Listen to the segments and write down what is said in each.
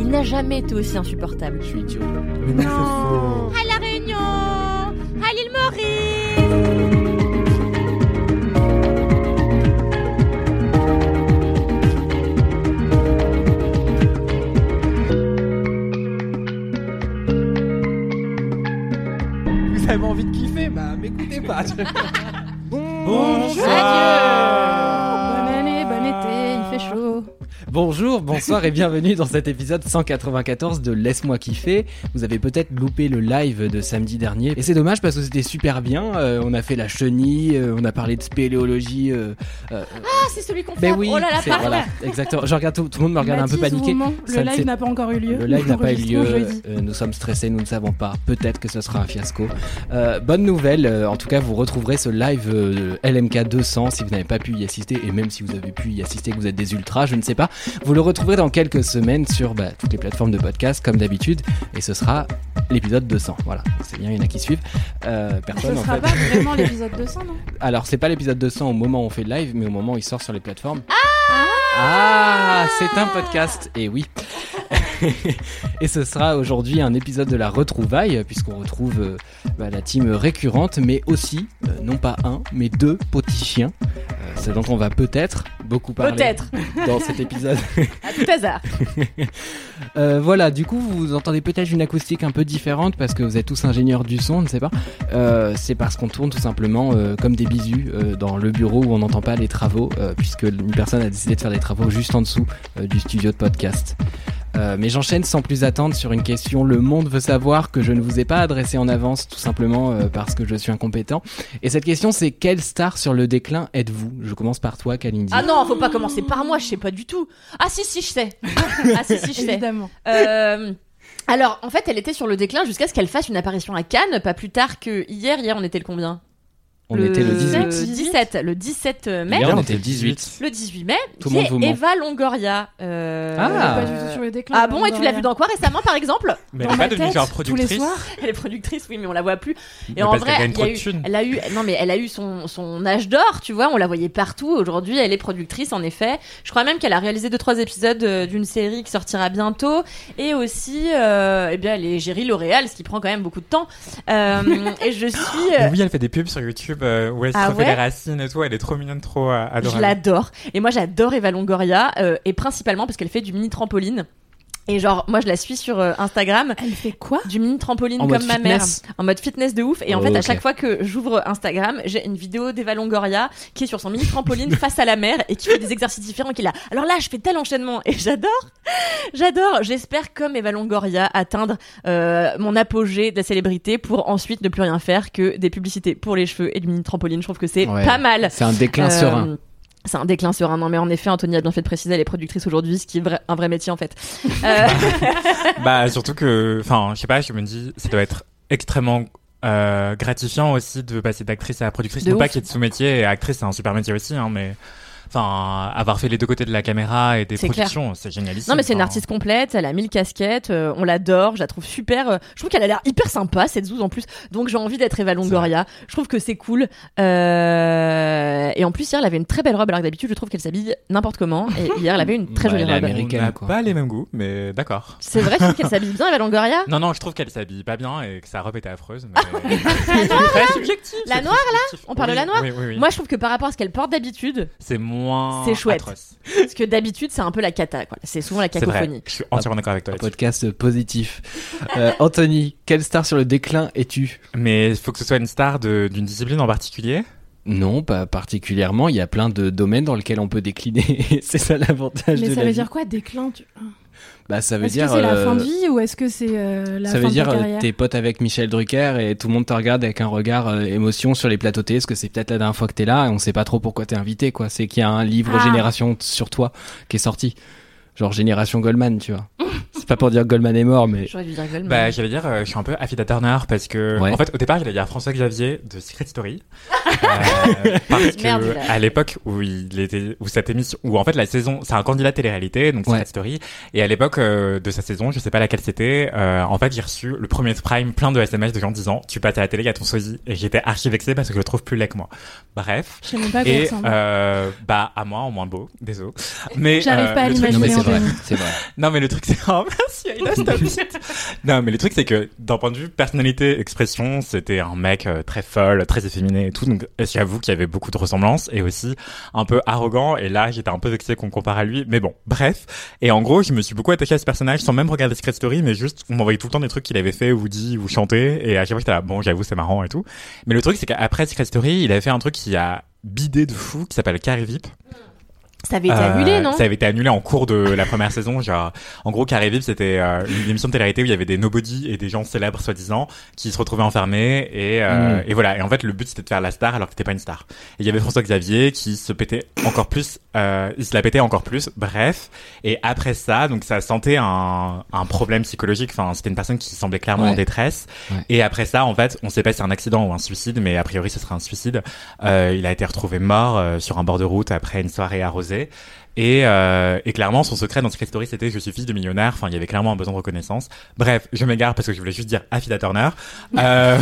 il n'a jamais été aussi insupportable. Je suis idiot. Mais non. À La Réunion À l'île Maurice Vous avez envie de kiffer Bah, m'écoutez pas. Bonne année, Bonjour, bonsoir et bienvenue dans cet épisode 194 de Laisse-moi kiffer. Vous avez peut-être loupé le live de samedi dernier et c'est dommage parce que c'était super bien. Euh, on a fait la chenille, euh, on a parlé de spéléologie. euh, euh, Ah, c'est celui qu'on fait ben oui, Oh là là, voilà, exactement. Je regarde tout, tout le monde me regarde un peu paniqué. Le live n'a pas encore eu lieu. Le live n'a pas eu lieu. Euh, nous sommes stressés, nous ne savons pas. Peut-être que ce sera un fiasco. Euh, bonne nouvelle. euh, en tout cas, vous retrouverez ce live euh, LMK 200 si vous n'avez pas pu y assister et même si vous avez pu y assister, que vous êtes des ultras, je ne sais pas. Vous le retrouverez dans quelques semaines sur bah, toutes les plateformes de podcast comme d'habitude et ce sera l'épisode 200. Voilà, c'est bien, il y en a qui suivent. Euh, Ce personne en sera fait. pas vraiment l'épisode 200, non? Alors, c'est pas l'épisode 200 au moment où on fait le live, mais au moment où il sort sur les plateformes. Ah, c'est un podcast. Et oui. et ce sera aujourd'hui un épisode de la retrouvaille, puisqu'on retrouve euh, bah, la team récurrente, mais aussi, euh, non pas un, mais deux petits chiens. Euh, c'est dont on va peut-être beaucoup Peut-être, dans cet épisode. à tout hasard. Euh, voilà, du coup, vous entendez peut-être une acoustique un peu différente parce que vous êtes tous ingénieurs du son, je ne sais pas. Euh, c'est parce qu'on tourne tout simplement euh, comme des bisous dans le bureau où on n'entend pas les travaux, puisque une personne a décidé de faire des travaux juste en dessous du studio de podcast. Euh, mais j'enchaîne sans plus attendre sur une question le monde veut savoir que je ne vous ai pas adressée en avance tout simplement euh, parce que je suis incompétent. Et cette question c'est quelle star sur le déclin êtes-vous? Je commence par toi Kalindi. Ah non, faut pas commencer par moi, je sais pas du tout. Ah si, si, je sais. Ah si, si, je sais. Évidemment. Euh, alors, en fait, elle était sur le déclin jusqu'à ce qu'elle fasse une apparition à Cannes, pas plus tard que hier. Hier, on était le combien? On était le 18. Le 17, le 17 mai. Hier on était le 18. Le 18 mai, Tout qui le monde est vous ment. Eva Longoria. Euh, Ah. Elle est pas du tout sur le déclin. Ah bon, et tu l'as vu dans quoi récemment, par exemple Mais Dans elle est ma pas devenue tête, genre tous les productrice. soirs. Elle est productrice, oui, mais on la voit plus. Mais Et en parce vrai, qu'elle gagne il y trop a de eu, thunes. elle a eu, non mais elle a eu son, son âge d'or, tu vois, on la voyait partout. Aujourd'hui, elle est productrice, en effet. Je crois même qu'elle a réalisé deux trois épisodes euh, d'une série qui sortira bientôt, et aussi, euh, eh bien, elle est Géry L'Oréal, ce qui prend quand même beaucoup de temps. Euh, et je suis, euh, oui, elle fait des pubs sur YouTube euh, où elle se Ah refait ouais les racines et tout. Elle est trop mignonne, trop euh, je adorable. l'adore. Et moi, j'adore Eva Longoria, euh, et principalement parce qu'elle fait du mini trampoline. Et genre, moi, je la suis sur euh, Instagram. Elle fait quoi Du mini trampoline En comme mode ma mère. fitness En mode fitness de ouf. Et en Oh, fait, à ok. chaque fois que j'ouvre Instagram, j'ai une vidéo d'Eva Longoria qui est sur son mini trampoline face à la mer et qui fait des exercices différents. Qui est là. Alors là, je fais tel enchaînement. Et j'adore. J'adore. J'espère, comme Eva Longoria, atteindre euh, mon apogée de la célébrité pour ensuite ne plus rien faire que des publicités pour les cheveux et du mini trampoline. Je trouve que c'est Ouais. pas mal. C'est un déclin Euh, serein. C'est un déclin serein. Non, mais en effet, Anthony a bien fait de préciser, elle est productrice aujourd'hui, ce qui est un vrai métier en fait. Euh, Bah surtout que, enfin, je sais pas, je me dis, ça doit être extrêmement euh, gratifiant aussi de passer d'actrice à productrice. De non pas ouf. qu'il y ait de sous-métier et actrice, c'est un super métier aussi, hein, mais Enfin, avoir fait les deux côtés de la caméra et des productions, c'est génialissime. Non mais c'est une artiste complète, elle a mille casquettes, euh, on l'adore, je la trouve super. euh, je trouve qu'elle a l'air hyper sympa cette Zouz en plus, donc j'ai envie d'être Eva Longoria. Je trouve que c'est cool. Euh, et en plus hier elle avait une très belle robe alors que d'habitude je trouve qu'elle s'habille n'importe comment. Et hier elle avait une très Bah, jolie robe. américaine. On n'a quoi. pas les mêmes goûts, mais d'accord. C'est vrai, tu trouves qu'elle s'habille bien Eva Longoria Non, non, je trouve qu'elle s'habille pas bien et que sa robe était affreuse. Mais... c'est très subjectif. La noire, subjectif. On parle de la noire Oui, oui, oui. Moi je trouve que par rapport à ce qu'elle porte d'habitude, c'est moins moins. C'est chouette. atroce. Parce que d'habitude, c'est un peu la cata, quoi. C'est souvent la C'est vrai. cacophonie. Je suis entièrement d'accord avec toi. Un podcast positif. Euh, Anthony, quelle star sur le déclin es-tu? Mais il faut que ce soit une star d'une discipline en particulier? Non, pas particulièrement. Il y a plein de domaines dans lesquels on peut décliner. c'est ça l'avantage Mais de ça la veut vie. dire quoi déclin tu... Bah, ça veut Est-ce dire. que c'est la euh, fin de vie ou est-ce que c'est euh, la ça fin veut de dire ta euh, t'es pote avec Michel Drucker et tout le monde te regarde avec un regard euh, émotion sur les plateaux télé parce que c'est peut-être la dernière fois que t'es là et on sait pas trop pourquoi t'es invité quoi. C'est qu'il y a un livre Ah. Génération sur toi qui est sorti. Genre Génération Goldman, tu vois. c'est pas pour dire que Goldman est mort, mais J'aurais dû dire Goldman. Bah, j'allais dire, euh, je suis un peu Affida Turner parce que, Ouais. en fait, au départ, j'allais dire François Xavier de Secret Story. Euh, parce que, Merde, à l'époque où il était, où cette émission, où en fait la saison, c'est un candidat télé-réalité, donc Secret Ouais. Story. Et à l'époque euh, de sa saison, je sais pas laquelle c'était, euh, en fait, j'ai reçu le premier prime plein de SMS de gens disant, tu passes à la télé, il y a ton sosie. Et j'étais archi vexé parce que je le trouve plus laid que moi. Bref. Je sais même pas Et, euh, bah, à moi, en moins beau, désolé. Mais, J'arrive euh, pas à l'imaginer. c'est vrai, Anthony. c'est vrai. non mais le truc c'est oh merci Aïda. Non mais le truc c'est que d'un point de vue personnalité expression c'était un mec euh, très folle très efféminé et tout. Donc j'avoue qu'il y avait beaucoup de ressemblances et aussi un peu arrogant? Et là j'étais un peu vexé qu'on compare à lui. Mais bon bref. Et en gros je me suis beaucoup attaché à ce personnage sans même regarder Secret Story mais juste on m'envoyait tout le temps des trucs qu'il avait fait ou dit ou chanté. Et à chaque fois j'étais bon j'avoue c'est marrant et tout. Mais le truc c'est qu'après Secret Story il avait fait un truc qui a bidé de fou qui s'appelle Carré VIP Ça avait été euh, annulé, non? Ça avait été annulé en cours de la première saison. Genre, en gros, Carré Vip, c'était euh, une émission de télé-réalité où il y avait des nobody et des gens célèbres, soi-disant, qui se retrouvaient enfermés. Et, euh, Mm. et voilà. Et en fait, le but, c'était de faire la star alors que t'étais pas une star. Et il y avait François Xavier qui se pétait encore plus. Euh, il se la pétait encore plus. Bref. Et après ça, donc ça sentait un, un problème psychologique. Enfin, c'était une personne qui semblait clairement Ouais. en détresse. Ouais. Et après ça, en fait, on sait pas si c'est un accident ou un suicide, mais a priori, ce serait un suicide. Euh, il a été retrouvé mort euh, sur un bord de route après une soirée arrosée. Et, euh, et clairement, son secret dans Secret Story, c'était je suis fils de millionnaire. Enfin, il y avait clairement un besoin de reconnaissance. Bref, je m'égare parce que je voulais juste dire Affida Turner. Euh,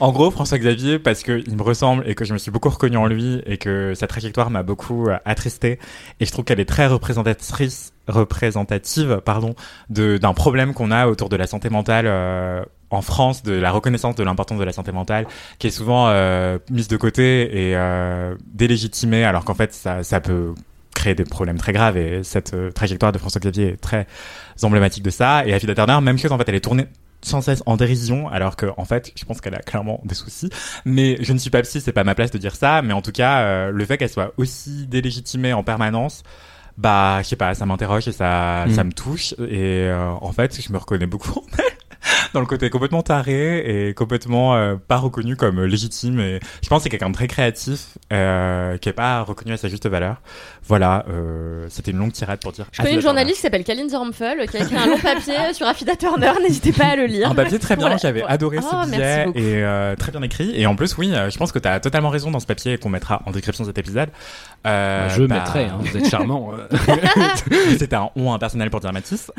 en gros, François Xavier, parce que il me ressemble et que je me suis beaucoup reconnu en lui et que sa trajectoire m'a beaucoup euh, attristé. Et je trouve qu'elle est très représentatrice, représentative, pardon, d'un problème qu'on a autour de la santé mentale. en France, de la reconnaissance de l'importance de la santé mentale, qui est souvent mise de côté et délégitimée, alors qu'en fait, ça peut créer des problèmes très graves et cette euh, trajectoire de François Xavier est très emblématique de ça. Et Affida Turner même chose en fait elle est tournée sans cesse en dérision alors que en fait je pense qu'elle a clairement des soucis. Mais je ne suis pas psy c'est pas ma place de dire ça mais en tout cas euh, le fait qu'elle soit aussi délégitimée en permanence bah je sais pas ça m'interroge et ça Mm. ça me touche. Et euh, en fait je me reconnais beaucoup en elle dans le côté complètement taré et complètement euh, pas reconnu comme légitime et je pense que c'est quelqu'un de très créatif euh, qui est pas reconnu à sa juste valeur voilà euh, c'était une longue tirade pour dire Je connais une journaliste qui s'appelle Kaline Zermfel qui a écrit un long papier sur Affida Turner. N'hésitez pas à le lire. un papier très bien la- j'avais adoré Oh, ce billet et euh, très bien écrit et en plus oui je pense que tu as totalement raison dans ce papier qu'on mettra en description de cet épisode euh, je bah, mettrai, hein, vous êtes charmant. c'était un on impersonnel pour dire Mathis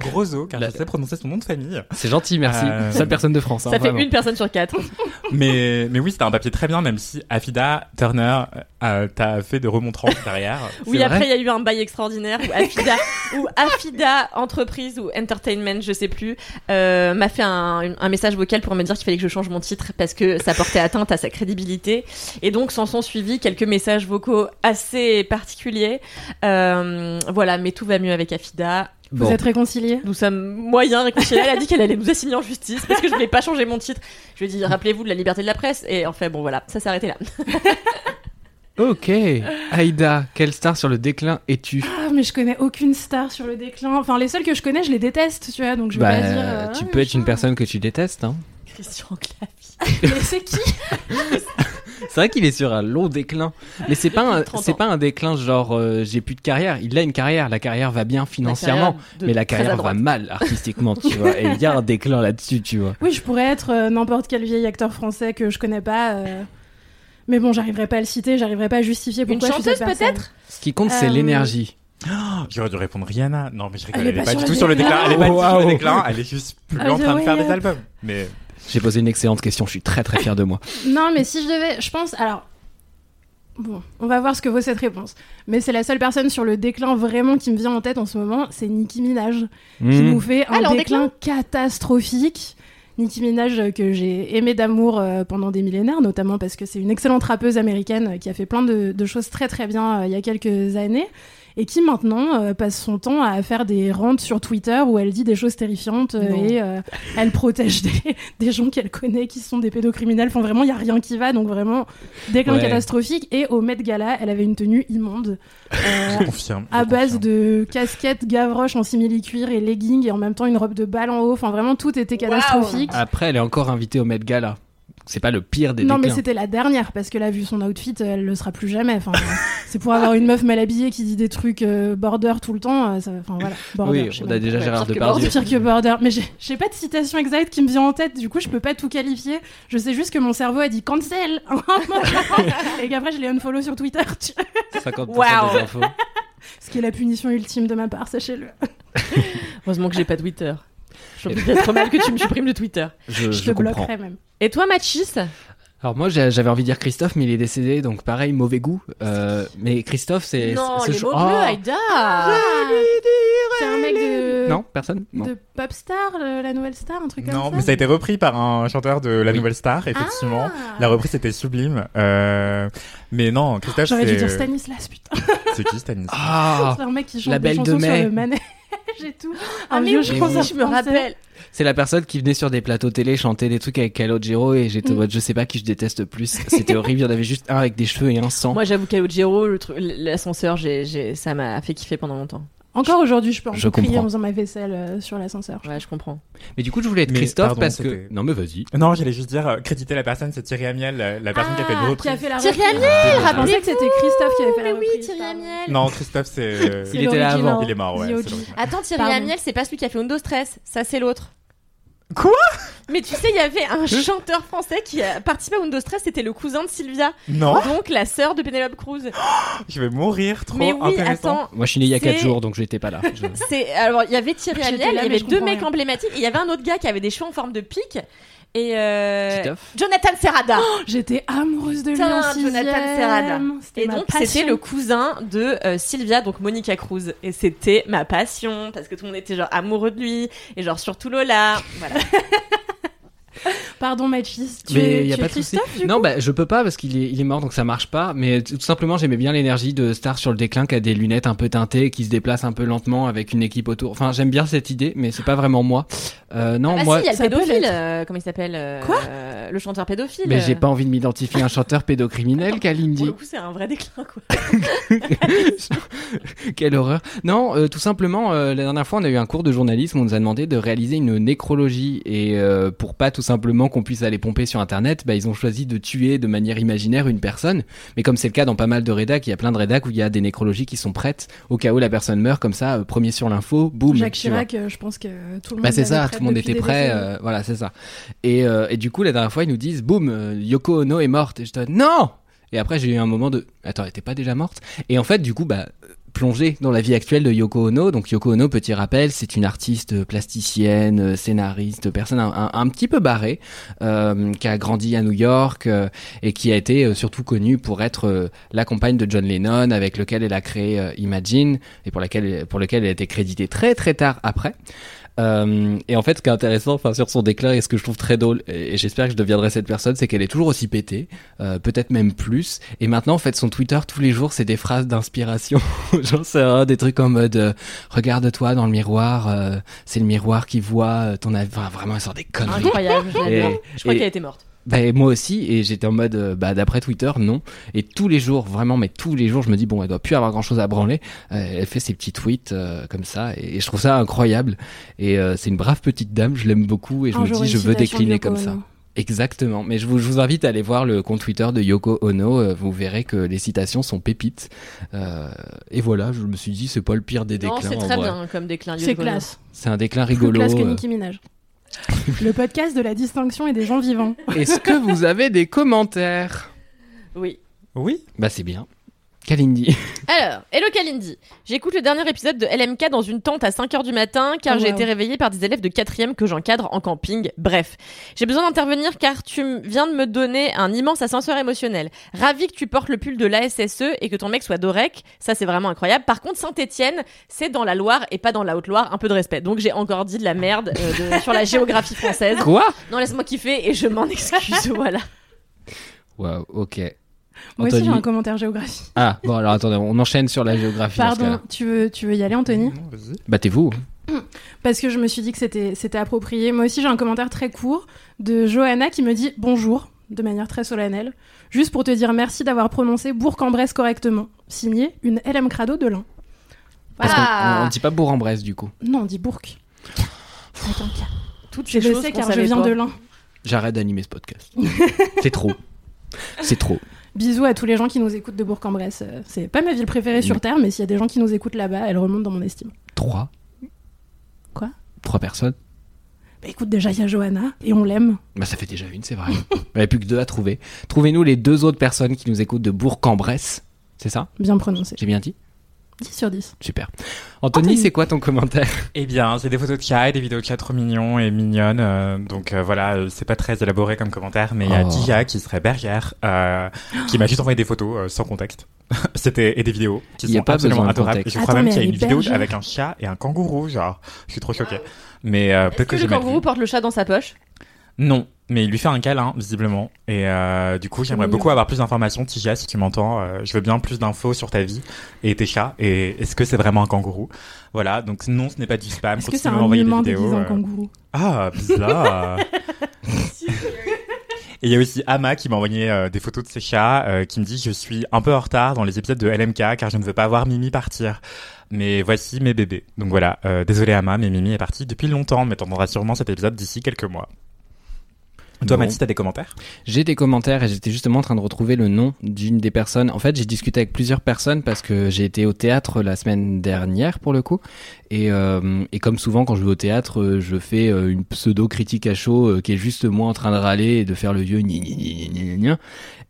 gros O car La- je sais prononcer son nom de famille C'est gentil, merci. Euh, Seule personne de France. hein, Ça fait vraiment. une personne sur quatre. mais mais oui c'était un papier très bien même si Affida Turner euh, t'as fait de remontrances derrière Oui, après, il y a eu un bail extraordinaire où Affida, ou Affida Entreprise ou Entertainment, je sais plus, euh, m'a fait un, un message vocal pour me dire qu'il fallait que je change mon titre parce que ça portait atteinte à sa crédibilité. Et donc, s'en sont suivis quelques messages vocaux assez particuliers. Euh, voilà, mais tout va mieux avec Affida. Vous Bon. êtes réconciliés? Nous sommes moyens réconciliés. Elle a dit qu'elle allait nous assigner en justice parce que je voulais pas changer mon titre. Je lui ai dit, rappelez-vous de la liberté de la presse. Et en fait, bon, voilà, ça s'est arrêté là. Ok. Aïda, quelle star sur le déclin es-tu? Ah, mais je connais aucune star sur le déclin. Enfin, les seuls que je connais, je les déteste, tu vois, donc je vais Bah, pas dire. euh, tu ah, peux être une personne que tu détestes. Hein. Christian Clavier. Mais c'est qui? C'est vrai qu'il est sur un long déclin, mais c'est pas un, 30 c'est pas un déclin genre euh, j'ai plus de carrière. Il a une carrière, la carrière va bien financièrement, mais la carrière va mal artistiquement, tu vois. Et il y a un déclin là-dessus, tu vois. Oui, je pourrais être euh, n'importe quel vieil acteur français que je connais pas. euh, Mais bon, j'arriverai pas à le citer, j'arriverai pas à justifier Une pourquoi je suis cette chanteuse, peut-être? Ce qui compte, c'est Euh, l'énergie. J'aurais dû répondre Rihanna. Non, mais je rigole. Elle Elle, est pas du tout sur le déclin. Elle est pas du tout sur le déclin. Elle est juste plus Ah, en train de faire des ouais. albums. Mais J'ai posé une excellente question, je suis très très fier de moi. Non, mais si je devais, je pense. Alors, bon, on va voir ce que vaut cette réponse. Mais c'est la seule personne sur le déclin vraiment qui me vient en tête en ce moment, c'est Nicki Minaj, qui Hmm. nous fait un Alors, déclin catastrophique. Nicki Minaj euh, que j'ai aimé d'amour euh, pendant des millénaires, notamment parce que c'est une excellente rappeuse américaine euh, qui a fait plein de, de choses très très bien euh, il y a quelques années et qui maintenant euh, passe son temps à faire des rentes sur Twitter où elle dit des choses terrifiantes euh, et euh, elle protège des, des gens qu'elle connaît qui sont des pédocriminels. Enfin vraiment, il y a rien qui va, donc vraiment déclin Ouais. catastrophique. Et au Met Gala, elle avait une tenue immonde. euh, Je confirme. à je base confirme. de casquette Gavroche en simili-cuir et leggings et en même temps une robe de balle en haut. Enfin, vraiment, tout était catastrophique. Après, elle est encore invitée au Met Gala. C'est pas le pire des Non, mais c'était la dernière parce que là, vu son outfit, elle le sera plus jamais. Enfin, c'est pour avoir une meuf mal habillée qui dit des trucs euh, border tout le temps. euh, ça- Enfin, voilà. Border, Oui, je sais on a déjà Ouais, Gérard pire que Depardieu. Pire que border. Mais j'ai j'ai pas de citation exacte qui me vient en tête, du coup je peux pas tout qualifier. Je sais juste que mon cerveau a dit cancel et qu'après je l'ai unfollow sur Twitter, tu vois. 50% Waouh. des infos. ce qui est la punition ultime de ma part, sachez-le. Heureusement que j'ai pas Twitter. D'être trop mal que tu me supprimes de Twitter. Je, Je, je te comprends. bloquerai même. Et toi, Machis Alors moi j'avais envie de dire Christophe mais il est décédé donc pareil mauvais goût. Euh, mais Christophe c'est Non, c'est les chaud- mots bleus, Oh. Aïda C'est un mec de, Non personne. Non. de Popstar, le- la nouvelle star, un truc comme Non, ça. mais ça a été repris par un chanteur de La Oui. Nouvelle Star, effectivement. Ah. La reprise était sublime. Euh... Mais non, Christophe, J'aurais dû dire Stanislas, putain. C'est qui Stanislas? Ah C'est un mec qui chante la des belle de chansons sur mai. le manège et tout. Ah, Un mais vieux oui, chanteur je me rappelle. c'est la personne qui venait sur des plateaux télé chanter des trucs avec Calogero et j'étais en Mm. mode je sais pas qui je déteste plus. C'était horrible il y en avait juste un avec des cheveux et un sans. Moi, j'avoue Calogero, l'ascenseur, j'ai, j'ai- ça m'a fait kiffer pendant longtemps. Encore aujourd'hui, je peux en Je crier comprends. en faisant ma vaisselle euh, sur l'ascenseur. Ouais, je comprends. Mais du coup je voulais être Mais, Christophe pardon, parce que c'était- non mais vas-y. Non, j'allais juste dire, euh, créditer la personne, c'est Thierry Amiel, la, la personne qui a fait Ah, le qui reprise. a fait la Thierry reprise. Amiel, Je pensais que c'était Christophe qui avait fait la Mais oui, reprise. Thierry pardon. Amiel. Non, Christophe, c'est... euh, C'est Il était là l'original. avant. Il est mort, ouais. The c'est OG. l'original. Attends, Thierry Pardon. Amiel, c'est pas celui qui a fait Windows Stress. Ça, c'est l'autre. Quoi? Mais tu sais, il y avait un chanteur français qui a participé à Windows Stress, c'était le cousin de Sylvia. Non, Donc la sœur de Penelope Cruz. je vais mourir, trop Mais oui, intéressant. attends. Moi je suis né il y a 4 C'est- jours donc j'étais pas là. Je- C'est alors il y avait Thierry Amiel, il y avait je deux mecs rien. emblématiques, et il y avait un autre gars qui avait des cheveux en forme de pique et euh, Jonathan Serrada. J'étais amoureuse de lui en. Jonathan Serrada. C'était et donc c'était le cousin de euh, Sylvia, donc Monica Cruz, et c'était ma passion parce que tout le monde était genre amoureux de lui et genre surtout Lola. Voilà. Pardon, Machis. Tu Mais es, y a tu pas es de souci. Christophe, du Non, coup bah, je peux pas parce qu'il est, il est mort donc ça marche pas. Mais tout simplement, j'aimais bien l'énergie de Star sur le déclin qui a des lunettes un peu teintées, qui se déplace un peu lentement avec une équipe autour. Enfin, j'aime bien cette idée, mais c'est pas vraiment moi. Euh, non, ah moi, si, il y a le ça pédophile, euh, comment il s'appelle euh, Quoi? Le chanteur pédophile. mais j'ai pas envie de m'identifier à un chanteur pédocriminel, Pour Kalindi. le coup, c'est un vrai déclin quoi. Quelle horreur. Non, euh, tout simplement, euh, la dernière fois, on a eu un cours de journalisme, on nous a demandé de réaliser une nécrologie. Et euh, pour pas tout simplement qu'on puisse aller pomper sur Internet, bah, ils ont choisi de tuer de manière imaginaire une personne. Mais comme c'est le cas dans pas mal de rédacs, il y a plein de rédacs où il y a des nécrologies qui sont prêtes au cas où la personne meurt, comme ça, euh, premier sur l'info, boum. Jacques. Chirac, euh, je pense que tout le monde Bah c'est ça, tout le monde était prêt, euh, voilà c'est ça. Et, et du coup la dernière fois ils nous disent boum, Yoko Ono est morte et je dis non. Et après j'ai eu un moment de attends, elle était pas déjà morte? Et en fait du coup bah plonger dans la vie actuelle de Yoko Ono. Donc Yoko Ono, petit rappel, c'est une artiste plasticienne, euh, scénariste, personne un, un- petit peu barrée, euh, qui a grandi à New York euh, et qui a été euh, surtout connue pour être euh, la compagne de John Lennon, avec lequel elle a créé euh, Imagine et pour laquelle pour lequel elle a été créditée très très tard après. Euh, et en fait, ce qui est intéressant, enfin, sur son déclin, et ce que je trouve très drôle, et, j'espère que je deviendrai cette personne, c'est qu'elle est toujours aussi pétée, euh, peut-être même plus. Et maintenant, en fait, son Twitter tous les jours, c'est des phrases d'inspiration. J'en sais rien, des trucs en mode euh, regarde-toi dans le miroir, euh, c'est le miroir qui voit euh, ton avis. Enfin, vraiment, elle sort des conneries. Incroyable, je l'adore. Et- Je crois qu'elle était morte. Bah, et moi aussi, et j'étais en mode, euh, bah, d'après Twitter, non. Et tous les jours, vraiment, mais tous les jours, je me dis, bon, elle doit plus avoir grand chose à branler. Euh, elle fait ses petits tweets euh, comme ça, et, et je trouve ça incroyable. Et euh, c'est une brave petite dame, je l'aime beaucoup, et je Un me dis, je veux décliner comme ça. Exactement. Mais je vous, je vous invite à aller voir le compte Twitter de Yoko Ono. euh, vous verrez que les citations sont pépites. Euh, et voilà, je me suis dit, c'est pas le pire des Non, déclins. c'est très vrai. bien comme déclin. C'est classe. C'est un déclin Plus rigolo. classe que. Nicki Minaj. Le podcast de la distinction et des gens vivants. Est-ce que vous avez des commentaires? Oui. Oui? Bah, c'est bien. Kalindi. Alors, hello Kalindi. J'écoute le dernier épisode de LMK dans une tente à 5h du matin car Oh, j'ai wow. été réveillée par des élèves de 4 que j'encadre en camping. Bref, j'ai besoin d'intervenir car tu viens de me donner un immense ascenseur émotionnel. Ravi que tu portes le pull de l'ASSE et que ton mec soit Dorec. Ça, c'est vraiment incroyable. Par contre, Saint-Etienne, c'est dans la Loire et pas dans la Haute-Loire. Un peu de respect. Donc, j'ai encore dit de la merde euh, de- sur la géographie française. Quoi? Non, laisse-moi kiffer et je m'en excuse. voilà. Waouh, ok. Moi aussi, j'ai un commentaire géographie. Ah, bon, alors attendez, on enchaîne sur la géographie. Pardon, tu veux, tu veux y aller, Anthony Non, vas-y. Battez-vous. Parce que je me suis dit que c'était c'était approprié. Moi aussi, j'ai un commentaire très court de Johanna qui me dit bonjour de manière très solennelle, juste pour te dire merci d'avoir prononcé Bourg-en-Bresse correctement. Signé une LM Crado de l'Ain. Parce Ah. qu'on on dit pas Bourg-en-Bresse, du coup. Non, on dit Bourg. K. Toutes Je ces choses sais car je viens pas. de l'Ain. J'arrête d'animer ce podcast. C'est trop. C'est trop. Bisous à tous les gens qui nous écoutent de Bourg-en-Bresse. Euh, C'est pas ma ville préférée sur Mais- Terre, mais s'il y a des gens qui nous écoutent là-bas, elle remonte dans mon estime. Trois. Quoi? Trois personnes. Bah écoute, déjà, il y a Johanna, et on l'aime. Bah, ça fait déjà une, c'est vrai. Il n'y avait plus que deux à trouver. Trouvez-nous les deux autres personnes qui nous écoutent de Bourg-en-Bresse. C'est ça? Bien prononcé. J'ai bien dit? 10 sur 10. Super. Anthony, Anthony. c'est quoi ton commentaire Eh bien, c'est des photos de chat et des vidéos de chat trop mignons et mignonnes. euh, donc euh, voilà, euh, c'est pas très élaboré comme commentaire, mais il y a Oh. Dia qui serait bergère, euh, qui m'a juste envoyé des photos euh, sans contexte. C'était et des vidéos qui y a sont pas absolument adorables. je crois Attends, même qu'il y a une vidéo bergère. avec un chat et un kangourou, genre. Je suis trop choquée. Mais euh, Est-ce peut-être que, que, le kangourou porte le chat dans sa poche? Non, mais il lui fait un câlin visiblement. Et euh, du coup, j'aimerais beaucoup avoir plus d'informations, Tigia, si tu m'entends. Euh, je veux bien plus d'infos sur ta vie et tes chats. Et est-ce que c'est vraiment un kangourou? Voilà. Donc non, ce n'est pas du spam. Est-ce que c'est un des vidéos. euh. kangourou? Ah, bizarre. Et il y a aussi Ama qui m'a envoyé euh, des photos de ses chats, euh, qui me dit je suis un peu en retard dans les épisodes de LMK car je ne veux pas voir Mimi partir. Mais voici mes bébés. Donc voilà, euh, désolé Ama, mais Mimi est partie depuis longtemps, mais t'entendras sûrement cet épisode d'ici quelques mois. Toi, Bon. Mathis, t'as des commentaires? J'ai des commentaires et j'étais justement en train de retrouver le nom d'une des personnes. En fait, j'ai discuté avec plusieurs personnes parce que j'ai été au théâtre la semaine dernière pour le coup. Et, euh, et comme souvent quand je vais au théâtre, euh, je fais euh, une pseudo critique à chaud qui est juste moi en train de râler et de faire le vieux gni gni gni gni.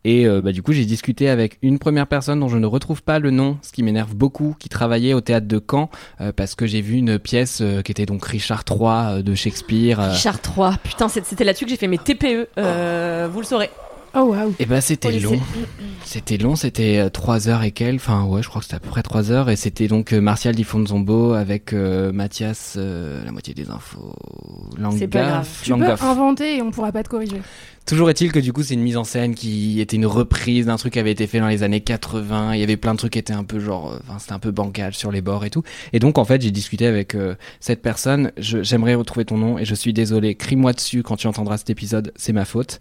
Et euh, bah, du coup, j'ai discuté avec une première personne dont je ne retrouve pas le nom, ce qui m'énerve beaucoup, qui travaillait au théâtre de Caen euh, parce que j'ai vu une pièce euh, qui était donc Richard III euh, de Shakespeare. euh, Richard III. Putain, c'était là-dessus que j'ai fait mes TPE. euh, vous le saurez. Oh waouh. Et ben c'était Au lycée. long. C'était long, c'était euh, trois heures et quelques. Enfin ouais, je crois que c'était à peu près trois heures. Et c'était donc Martial Di Fonzombo avec euh, Mathias, euh, la moitié des infos. C'est pas grave. Langaf, Tu peux inventer et on pourra pas te corriger. Toujours est-il que du coup c'est une mise en scène qui était une reprise d'un truc qui avait été fait dans les années 80. Il y avait plein de trucs qui étaient un peu genre, euh, enfin c'était un peu bancal sur les bords et tout. Et donc en fait j'ai discuté avec euh, cette personne. J'aimerais retrouver ton nom et je suis désolé. Crie-moi dessus quand tu entendras cet épisode. C'est ma faute.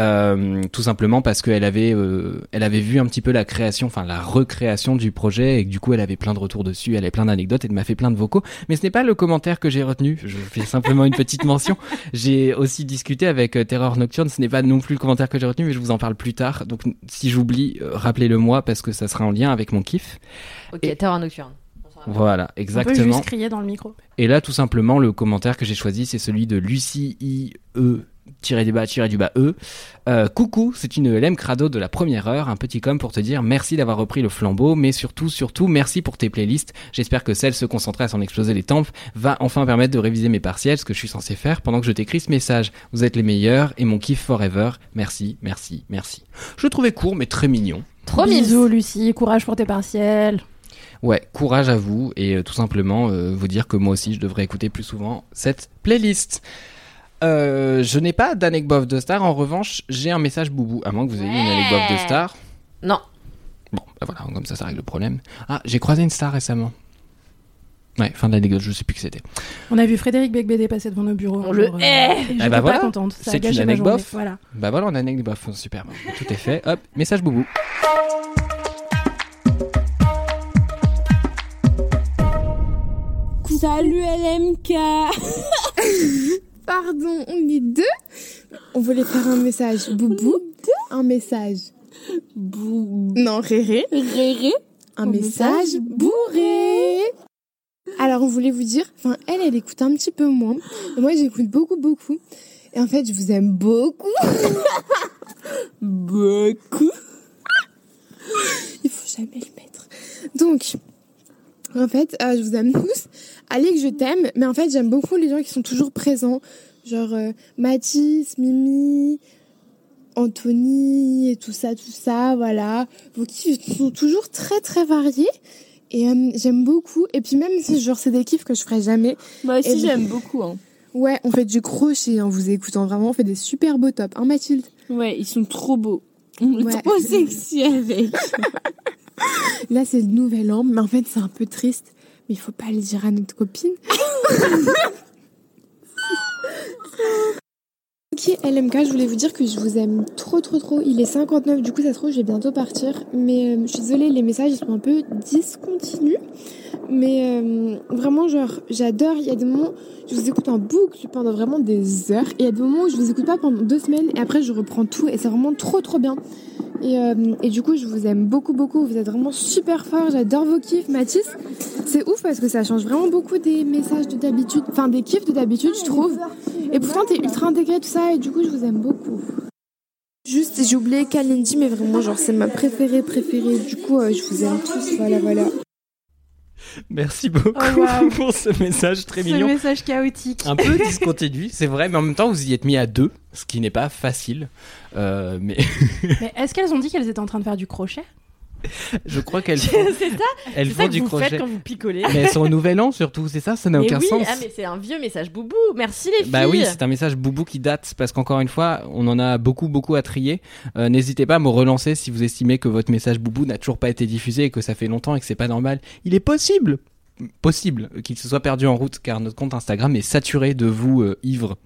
Euh, tout simplement parce qu'elle avait, euh, elle avait vu un petit peu la création, enfin la recréation du projet et que du coup elle avait plein de retours dessus. Elle avait plein d'anecdotes et elle m'a fait plein de vocaux. Mais ce n'est pas le commentaire que j'ai retenu. Je fais simplement une petite mention. J'ai aussi discuté avec euh, Terreur Nocturne. Ce n'est pas non plus le commentaire que j'ai retenu, mais je vous en parle plus tard. Donc si j'oublie, euh, rappelez-le moi parce que ça sera en lien avec mon kiff. Ok, Et- Terror Nocturne. Voilà, On peut exactement. juste crier dans le micro. Et là, tout simplement, le commentaire que j'ai choisi, c'est celui de Lucie I Tiré du bas tiré du bas E. Euh, coucou, c'est une LM crado de la première heure, un petit com pour te dire merci d'avoir repris le flambeau, mais surtout, surtout, merci pour tes playlists. J'espère que celle se concentrer à s'en exploser les tempes va enfin permettre de réviser mes partiels, ce que je suis censé faire pendant que je t'écris ce message. Vous êtes les meilleurs et mon kiff forever. Merci, merci, merci. Je le trouvais court mais très mignon. Trop Bisous. Lucie. Courage pour tes partiels. Ouais, courage à vous et euh, tout simplement euh, vous dire que moi aussi je devrais écouter plus souvent cette playlist. Euh, je n'ai pas d'anecdote de star, en revanche j'ai un message boubou, à moins que vous ayez une anecdote de star. Non. Bon, bah voilà, comme ça ça règle le problème. Ah, j'ai croisé une star récemment. Ouais, fin de l'anecdote, je sais plus qui c'était. On a vu Frédéric Becbédé passer devant nos bureaux. On le euh, hait. Eh bah pas voilà, contente. Ça a c'est une gâché ma anecdote. Voilà. Bah voilà, on a une anecdote, super, tout est fait. Hop, message boubou. Salut LMK Pardon, on est deux On voulait faire un message boubou. Un message. Bou. Non, réré. Réré. Un message bourré. Alors, on voulait vous dire, enfin, elle, elle écoute un petit peu moins. Et moi, j'écoute beaucoup, beaucoup. Et en fait, je vous aime beaucoup. beaucoup. Il faut jamais le Donc, en fait, euh, je vous aime tous. Alix, je t'aime, mais en fait, j'aime beaucoup les gens qui sont toujours présents. Genre euh, Mathis, Mimi, Anthony et tout ça, tout ça, voilà. Vos kiffs sont toujours très très variés. Et euh, j'aime beaucoup. Et puis même si genre c'est des kiffs que je ferai jamais. Moi aussi, j'aime beaucoup. Hein. Ouais, on fait du crochet en vous écoutant. Vraiment, on fait des super beaux tops. Hein Mathilde? Ouais, ils sont trop beaux. On est Ouais. trop sexy avec. Là, c'est le nouvel an, mais en fait, c'est un peu triste. Mais il faut pas le dire à notre copine. ok, LMK, je voulais vous dire que je vous aime trop, trop, trop. Il est 59, du coup, ça se trouve, je vais bientôt partir. Mais euh, je suis désolée, les messages, ils sont un peu discontinus. Mais euh, vraiment, genre, j'adore. Il y a des moments, je vous écoute en boucle pendant vraiment des heures. Et il y a des moments où je vous écoute pas pendant deux semaines. Et après, je reprends tout. Et c'est vraiment trop, trop bien. Et, euh, et du coup, je vous aime beaucoup, beaucoup. Vous êtes vraiment super forts. J'adore vos kiffs. Mathis, c'est ouf parce que ça change vraiment beaucoup des messages de d'habitude. Enfin, des kiffs de d'habitude, je trouve. Et pourtant, t'es ultra intégré, tout ça. Et du coup, je vous aime beaucoup. Juste, j'ai oublié Kalindi, mais vraiment, genre, c'est ma préférée, préférée. Du coup, euh, je vous aime tous. Voilà, voilà. Merci beaucoup Oh, waouh. pour ce message très Ce mignon. message chaotique. Un peu discontinu, c'est vrai, mais en même temps, vous y êtes mis à deux, ce qui n'est pas facile. Euh, mais Mais est-ce qu'elles ont dit qu'elles étaient en train de faire du crochet? Je crois qu'elles font, c'est ça, elles c'est ça font que du vous crochet. faites quand vous picolez. Mais elles sont au nouvel an surtout, c'est ça? Ça n'a Mais aucun oui, sens. ah mais c'est un vieux message boubou. Merci les filles. Bah oui, c'est un message boubou qui date parce qu'encore une fois, on en a beaucoup beaucoup à trier. Euh, N'hésitez pas à me relancer si vous estimez que votre message boubou n'a toujours pas été diffusé et que ça fait longtemps et que c'est pas normal. Il est possible, possible qu'il se soit perdu en route car notre compte Instagram est saturé de vous euh, ivres.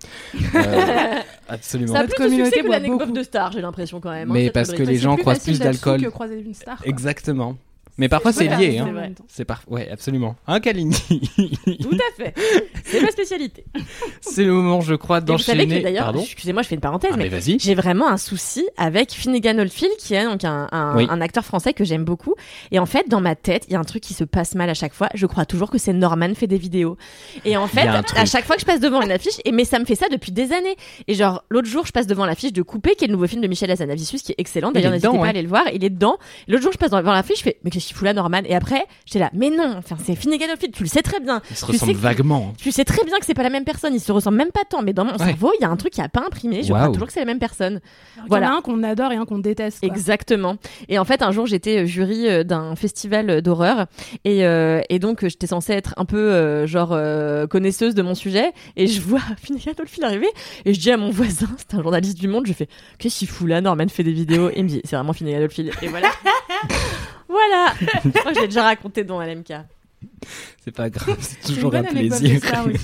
Euh, absolument. Ça a plus de succès communauté que l'anecdote de Star, j'ai l'impression quand même. hein, Mais parce que les gens croisent plus d'alcool. sous que croiser une star. quoi. Exactement. Mais parfois c'est lié. Hein. C'est par... Ouais, absolument. Hein, Kalindi Tout à fait. C'est ma spécialité. C'est le moment, je crois, Et vous savez d'enchaîner. que d'ailleurs, excusez-moi, je fais une parenthèse, Ah, mais j'ai vraiment un souci avec Finnegan Oldfield, qui est donc un, un, Oui. un acteur français que j'aime beaucoup. Et en fait, dans ma tête, il y a un truc qui se passe mal à chaque fois. Je crois toujours que c'est Norman fait des vidéos. Et en fait, à chaque fois que je passe devant une affiche, et mais ça me fait ça depuis des années. Et genre, l'autre jour, je passe devant l'affiche de Coupé, qui est le nouveau film de Michel Hazanavicius, qui est excellent. D'ailleurs, n'hésitez pas à aller le voir. Il est dedans. L'autre jour, je passe devant l'affiche, je fais, mais là, Norman? Et après, j'étais là, mais non, enfin, c'est Finnegan Oldfield, tu le sais très bien. Ils se Tu ressemblent sais que- vaguement. Tu sais très bien que c'est pas la même personne, ils se ressemblent même pas tant, mais dans mon Ouais. cerveau, il y a un truc qui a pas imprimé. Je crois Waouh. toujours que c'est la même personne. Voilà. y en a un qu'on adore et un qu'on déteste. quoi. Exactement. Et en fait, un jour, j'étais euh, jury euh, d'un festival euh, d'horreur, et, euh, et donc euh, j'étais censée être un peu euh, genre euh, connaisseuse de mon sujet, et je vois Finnegan Oldfield arriver, et je dis à mon voisin, c'est un journaliste du Monde, je fais qu'est-ce qu'il fout là Norman fait des vidéos, et il me dit c'est vraiment Finnegan et voilà. voilà. je crois que je l'ai déjà raconté dans LMK. C'est pas grave, c'est toujours un plaisir. Oui,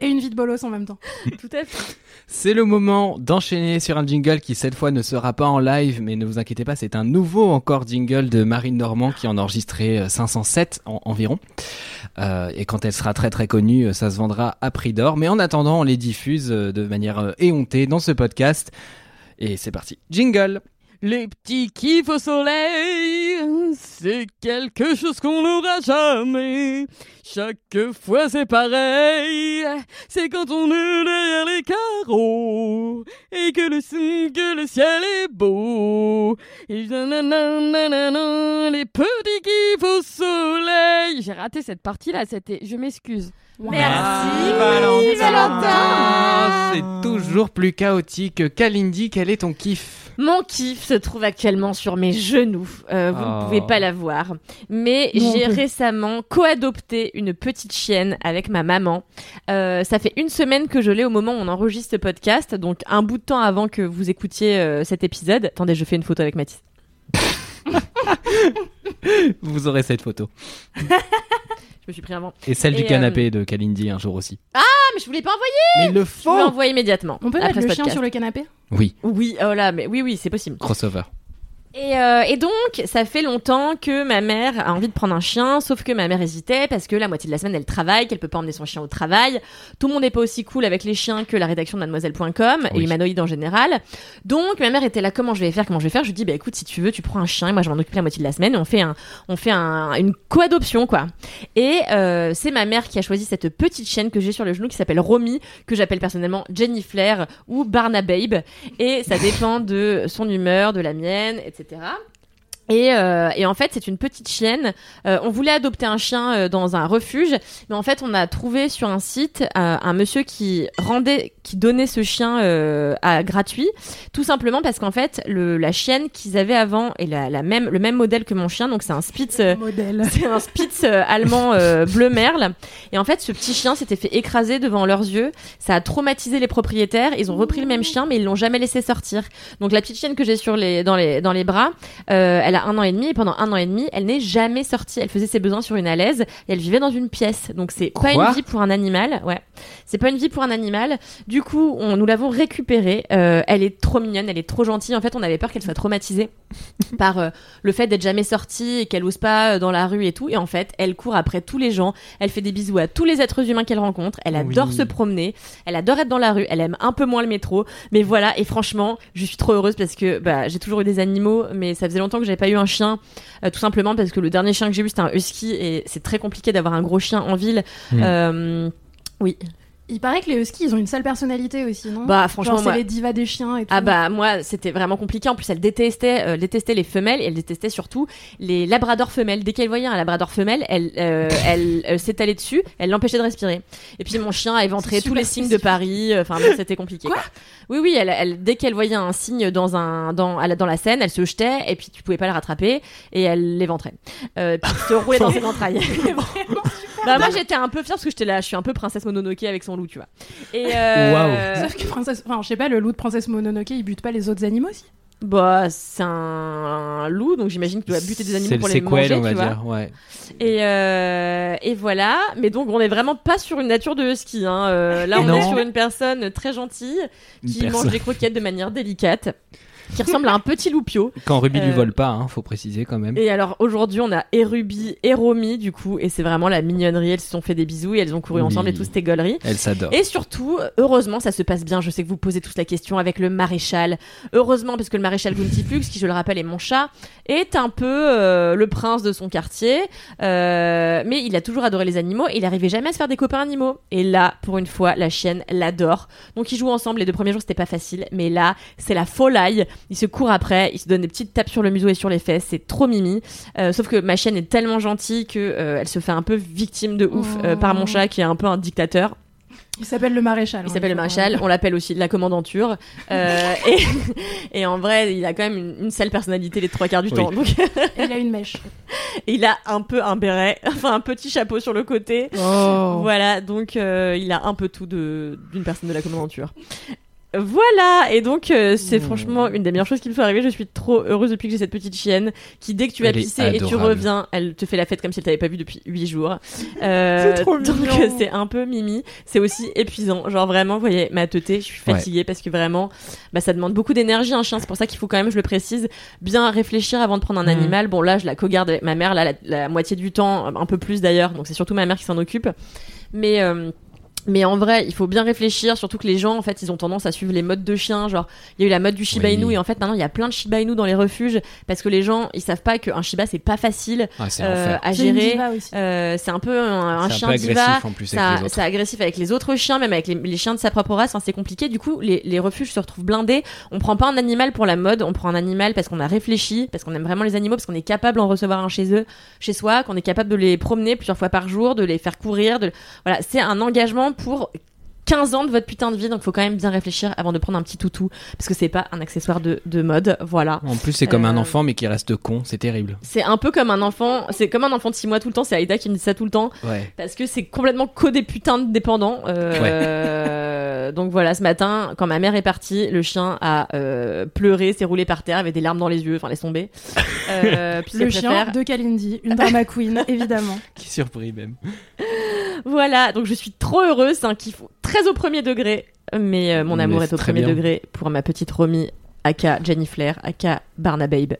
Et une vie de bolos en même temps. tout à fait. C'est le moment d'enchaîner sur un jingle qui cette fois ne sera pas en live, mais ne vous inquiétez pas, c'est un nouveau encore jingle de Marine Normand qui en a enregistré euh, 507 en- environ. Euh, et quand elle sera très très connue, euh, ça se vendra à prix d'or. Mais en attendant, on les diffuse euh, de manière euh, éhontée dans ce podcast. Et c'est parti. Jingle Les petits kiffs au soleil, c'est quelque chose qu'on n'aura jamais. Chaque fois c'est pareil, c'est quand on est derrière les carreaux et que le, que le ciel est beau. Et nananana, les petits kiffs au soleil. J'ai raté cette partie-là, c'était. Je m'excuse. Merci, Ah, C'est toujours plus chaotique. Kalindi, quel est ton kiff? Mon kiff se trouve actuellement sur mes genoux. Euh, vous Oh. ne pouvez pas la voir. Mais j'ai récemment co-adopté une petite chienne avec ma maman. Euh, ça fait une semaine que je l'ai au moment où on enregistre ce podcast. Donc un bout de temps avant que vous écoutiez euh, cet épisode. Attendez, je fais une photo avec Mathis. Vous aurez cette photo. Je me suis pris un vent. Et celle du Et, euh, canapé de Kalindi un jour aussi. Ah, mais je voulais pas envoyer Mais il le Je faut voulais envoyer immédiatement. On peut mettre le chien podcast. sur le canapé? Oui, Oui, oh là, mais oui, oui, c'est possible. crossover. Et, euh, et donc, ça fait longtemps que ma mère a envie de prendre un chien, sauf que ma mère hésitait parce que la moitié de la semaine elle travaille, qu'elle peut pas emmener son chien au travail. Tout le monde n'est pas aussi cool avec les chiens que la rédaction de Mademoiselle.com et Oui. humanoïde en général. Donc, ma mère était là, comment je vais faire, comment je vais faire? Je lui dis, bah écoute, si tu veux, tu prends un chien, et moi je m'en occuper la moitié de la semaine et on fait un, on fait un, une co-adoption quoi. Et euh, c'est ma mère qui a choisi cette petite chienne que j'ai sur le genou qui s'appelle Romy, que j'appelle personnellement Jenny Flair ou Barnababe. Et ça dépend de son humeur, de la mienne, etc etc. Et, euh, et en fait, c'est une petite chienne. Euh, on voulait adopter un chien euh, dans un refuge, mais en fait, on a trouvé sur un site euh, un monsieur qui rendait, qui donnait ce chien euh, à gratuit, tout simplement parce qu'en fait, le, la chienne qu'ils avaient avant est la, la même, le même modèle que mon chien, donc c'est un Spitz. euh, c'est un Spitz allemand euh, bleu merle. Et en fait, ce petit chien s'était fait écraser devant leurs yeux. Ça a traumatisé les propriétaires. Ils ont repris le même chien, mais ils l'ont jamais laissé sortir. Donc la petite chienne que j'ai sur les dans les dans les bras, euh, elle a un an et demi. Et pendant un an et demi, elle n'est jamais sortie. Elle faisait ses besoins sur une alaise et elle vivait dans une pièce. Donc c'est pas une vie pour un animal. Ouais, c'est pas une vie pour un animal. Du coup, on, nous l'avons récupérée. Euh, elle est trop mignonne. Elle est trop gentille. En fait, on avait peur qu'elle soit traumatisée par euh, le fait d'être jamais sortie et qu'elle ose pas euh, dans la rue et tout. Et en fait, elle court après tous les gens. Elle fait des bisous à tous les êtres humains qu'elle rencontre. Elle adore Oui. se promener. Elle adore être dans la rue. Elle aime un peu moins le métro. Mais voilà. Et franchement, je suis trop heureuse parce que bah, j'ai toujours eu des animaux, mais ça faisait longtemps que j'avais pas eu un chien. euh, tout simplement parce que le dernier chien que j'ai eu c'était un husky et c'est très compliqué d'avoir un gros chien en ville. Hmm. Euh, oui. Il paraît que les huskies, ils ont une sale personnalité aussi, non? Bah, franchement, Genre, moi- les divas des chiens et tout. Ah bah moi c'était vraiment compliqué. En plus elle détestait, euh, détestait les femelles et elle détestait surtout les labradors femelles. Dès qu'elle voyait un labrador femelle, elle, euh, elle, euh, s'étalait dessus, elle l'empêchait de respirer. Et puis mon chien a éventré tous les signes de Paris. euh, Enfin bon, c'était compliqué. Quoi? oui oui, elle, elle, dès qu'elle voyait un signe dans un dans la- dans la scène, elle se jetait et puis tu pouvais pas le rattraper et elle l'éventrait. Euh, puis se roulait dans ses entrailles. Bah moi j'étais un peu fière parce que j'étais là, je suis un peu princesse Mononoke avec son loup, tu vois. Et euh, Sauf que Princesse... Enfin, je sais pas, le loup de Princesse Mononoke, il bute pas les autres animaux aussi? Bah, c'est un, un loup, donc j'imagine qu'il doit buter des animaux pour les sequel, manger, on va tu vois. dire. Ouais. Et, euh, et voilà. Mais donc, on est vraiment pas sur une nature de husky. Hein. Euh, là, on Non. est sur une personne très gentille qui personne. mange des croquettes de manière délicate, qui ressemble à un petit loupio. Quand Ruby lui Euh, vole pas, hein, faut préciser quand même. Et alors aujourd'hui on a et Ruby et Romy du coup et c'est vraiment la mignonnerie. Elles se sont fait des bisous et elles ont couru Oui. ensemble et tout c'était gaulerie. Elle s'adore. Et surtout, heureusement, ça se passe bien. Je sais que vous posez tous la question avec le maréchal. Heureusement, parce que le maréchal Guntiflux, qui je le rappelle est mon chat, est un peu euh, le prince de son quartier. Euh, mais il a toujours adoré les animaux et il arrivait jamais à se faire des copains animaux. Et là, pour une fois, la chienne l'adore. Donc ils jouent ensemble. Les deux premiers jours, c'était pas facile. Mais là, c'est la folie. Ils se courent après. Ils se donnent des petites tapes sur le museau et sur les fesses. C'est trop mimi. Euh, sauf que ma chienne est tellement gentille que euh, elle se fait un peu victime de ouf euh, par mon chat qui est un peu un dictateur. Il s'appelle le maréchal. Il s'appelle le maréchal, on l'appelle aussi la commandanture. Euh, et, et en vrai, il a quand même une, une sale personnalité les trois quarts du Oui. temps. Donc, Et il a une mèche. il a un peu un béret, enfin un petit chapeau sur le côté. Oh. Voilà, donc euh, il a un peu tout de d'une personne de la commandanture. Voilà, et donc euh, Mmh. c'est franchement une des meilleures choses qui me soit arrivée. Je suis trop heureuse depuis que j'ai cette petite chienne qui, dès que tu vas pisser et tu reviens, elle te fait la fête comme si elle t'avait pas vu depuis huit jours. Euh, C'est trop donc mignon. c'est un peu mimi. C'est aussi épuisant. Genre vraiment, vous voyez, ma teuté, je suis Ouais. fatiguée parce que vraiment, bah, ça demande beaucoup d'énergie un chien. C'est pour ça qu'il faut quand même, je le précise, bien réfléchir avant de prendre un Mhm. animal. Bon là, je la co-garde avec ma mère, là la, la moitié du temps, un peu plus d'ailleurs. Donc c'est surtout ma mère qui s'en occupe. Mais euh, mais en vrai, il faut bien réfléchir, surtout que les gens, en fait, ils ont tendance à suivre les modes de chiens. Genre, il y a eu la mode du Shiba Oui. Inu, et en fait, maintenant, il y a plein de Shiba Inu dans les refuges, parce que les gens, ils savent pas qu'un Shiba, c'est pas facile Ah, euh, à gérer. Euh, c'est un peu un, un C'est un chien peu diva. agressif en plus Ça-. C'est agressif avec les autres chiens, même avec les, les chiens de sa propre race. Enfin, c'est compliqué. Du coup, les, les refuges se retrouvent blindés. On prend pas un animal pour la mode, on prend un animal parce qu'on a réfléchi, parce qu'on aime vraiment les animaux, parce qu'on est capable d'en recevoir un chez eux, chez soi, qu'on est capable de les promener plusieurs fois par jour, de les faire courir. De... Voilà, c'est un engagement pour 15 ans de votre putain de vie, donc faut quand même bien réfléchir avant de prendre un petit toutou, parce que c'est pas un accessoire de, de mode, voilà. En plus, c'est comme un Euh, enfant, mais qui reste con. C'est terrible. C'est un peu comme un enfant, c'est comme un enfant de 6 mois tout le temps, c'est Aïda qui me dit ça tout le temps, Ouais. parce que c'est complètement que des putains de dépendants. Euh, Donc voilà, ce matin, quand ma mère est partie, le chien a euh, pleuré, s'est roulé par terre, avait des larmes dans les yeux, enfin laisse tomber. Euh, Le chien préfère- de Kalindi, une drama queen, évidemment. Qui surpris même. Voilà, donc je suis trop heureuse, c'est un kiff très au premier degré, mais euh, mon amour est au premier bien. degré pour ma petite Romy, aka Jenny Flair, aka Barnababe.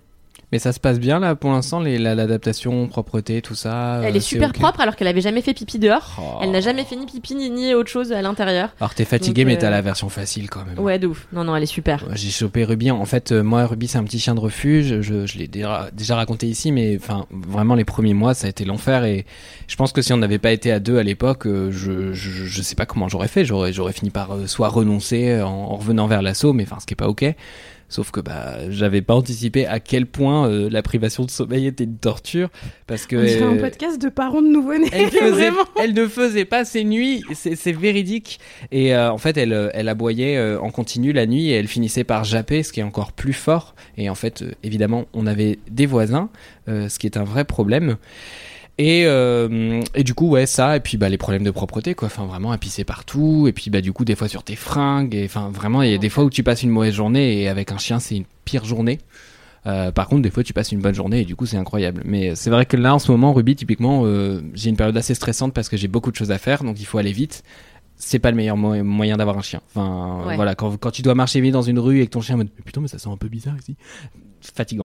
Mais ça se passe bien là pour l'instant, l'adaptation, propreté, tout ça. Elle euh, est super propre alors qu'elle avait jamais fait pipi dehors. Oh. Elle n'a jamais fait ni pipi ni, ni autre chose à l'intérieur. Alors t'es fatigué, Donc, mais euh, t'as la version facile quand même. Ouais, de ouf. Non, non, elle est super. J'ai chopé Ruby. En fait, euh, moi, Ruby, c'est un petit chien de refuge. Je, je l'ai déjà, déjà raconté ici, mais enfin, vraiment, les premiers mois, ça a été l'enfer. Et je pense que si on n'avait pas été à deux à l'époque, euh, je, je, je sais pas comment j'aurais fait. J'aurais, fini par euh, soit renoncer en, en revenant vers l'assaut, mais enfin, ce qui est pas ok. Sauf que bah j'avais pas anticipé à quel point euh, la privation de sommeil était une torture parce que On dirait un euh, podcast de parents de nouveau-nés. elle, faisait, elle ne faisait pas ses nuits, c'est c'est véridique. Et euh, en fait, elle, euh, elle aboyait euh, en continu la nuit et elle finissait par japper, ce qui est encore plus fort. Et en fait, euh, évidemment, on avait des voisins, euh, ce qui est un vrai problème. Et, euh, et du coup, ouais, ça, et puis bah, les problèmes de propreté, quoi. Enfin, vraiment, à pisser partout. Et puis, bah, du coup, des fois sur tes fringues. Et enfin, vraiment, il y a des fois où tu passes une mauvaise journée et avec un chien, c'est une pire journée. Euh, par contre, des fois, tu passes une bonne journée et du coup, c'est incroyable. Mais c'est vrai que là, en ce moment, Ruby, typiquement, euh, j'ai une période assez stressante parce que j'ai beaucoup de choses à faire, donc il faut aller vite. C'est pas le meilleur mo- moyen d'avoir un chien. Enfin, Ouais. voilà, quand, quand tu dois marcher vite dans une rue et que ton chien me dit Putain, mais ça sent un peu bizarre ici. Fatigant.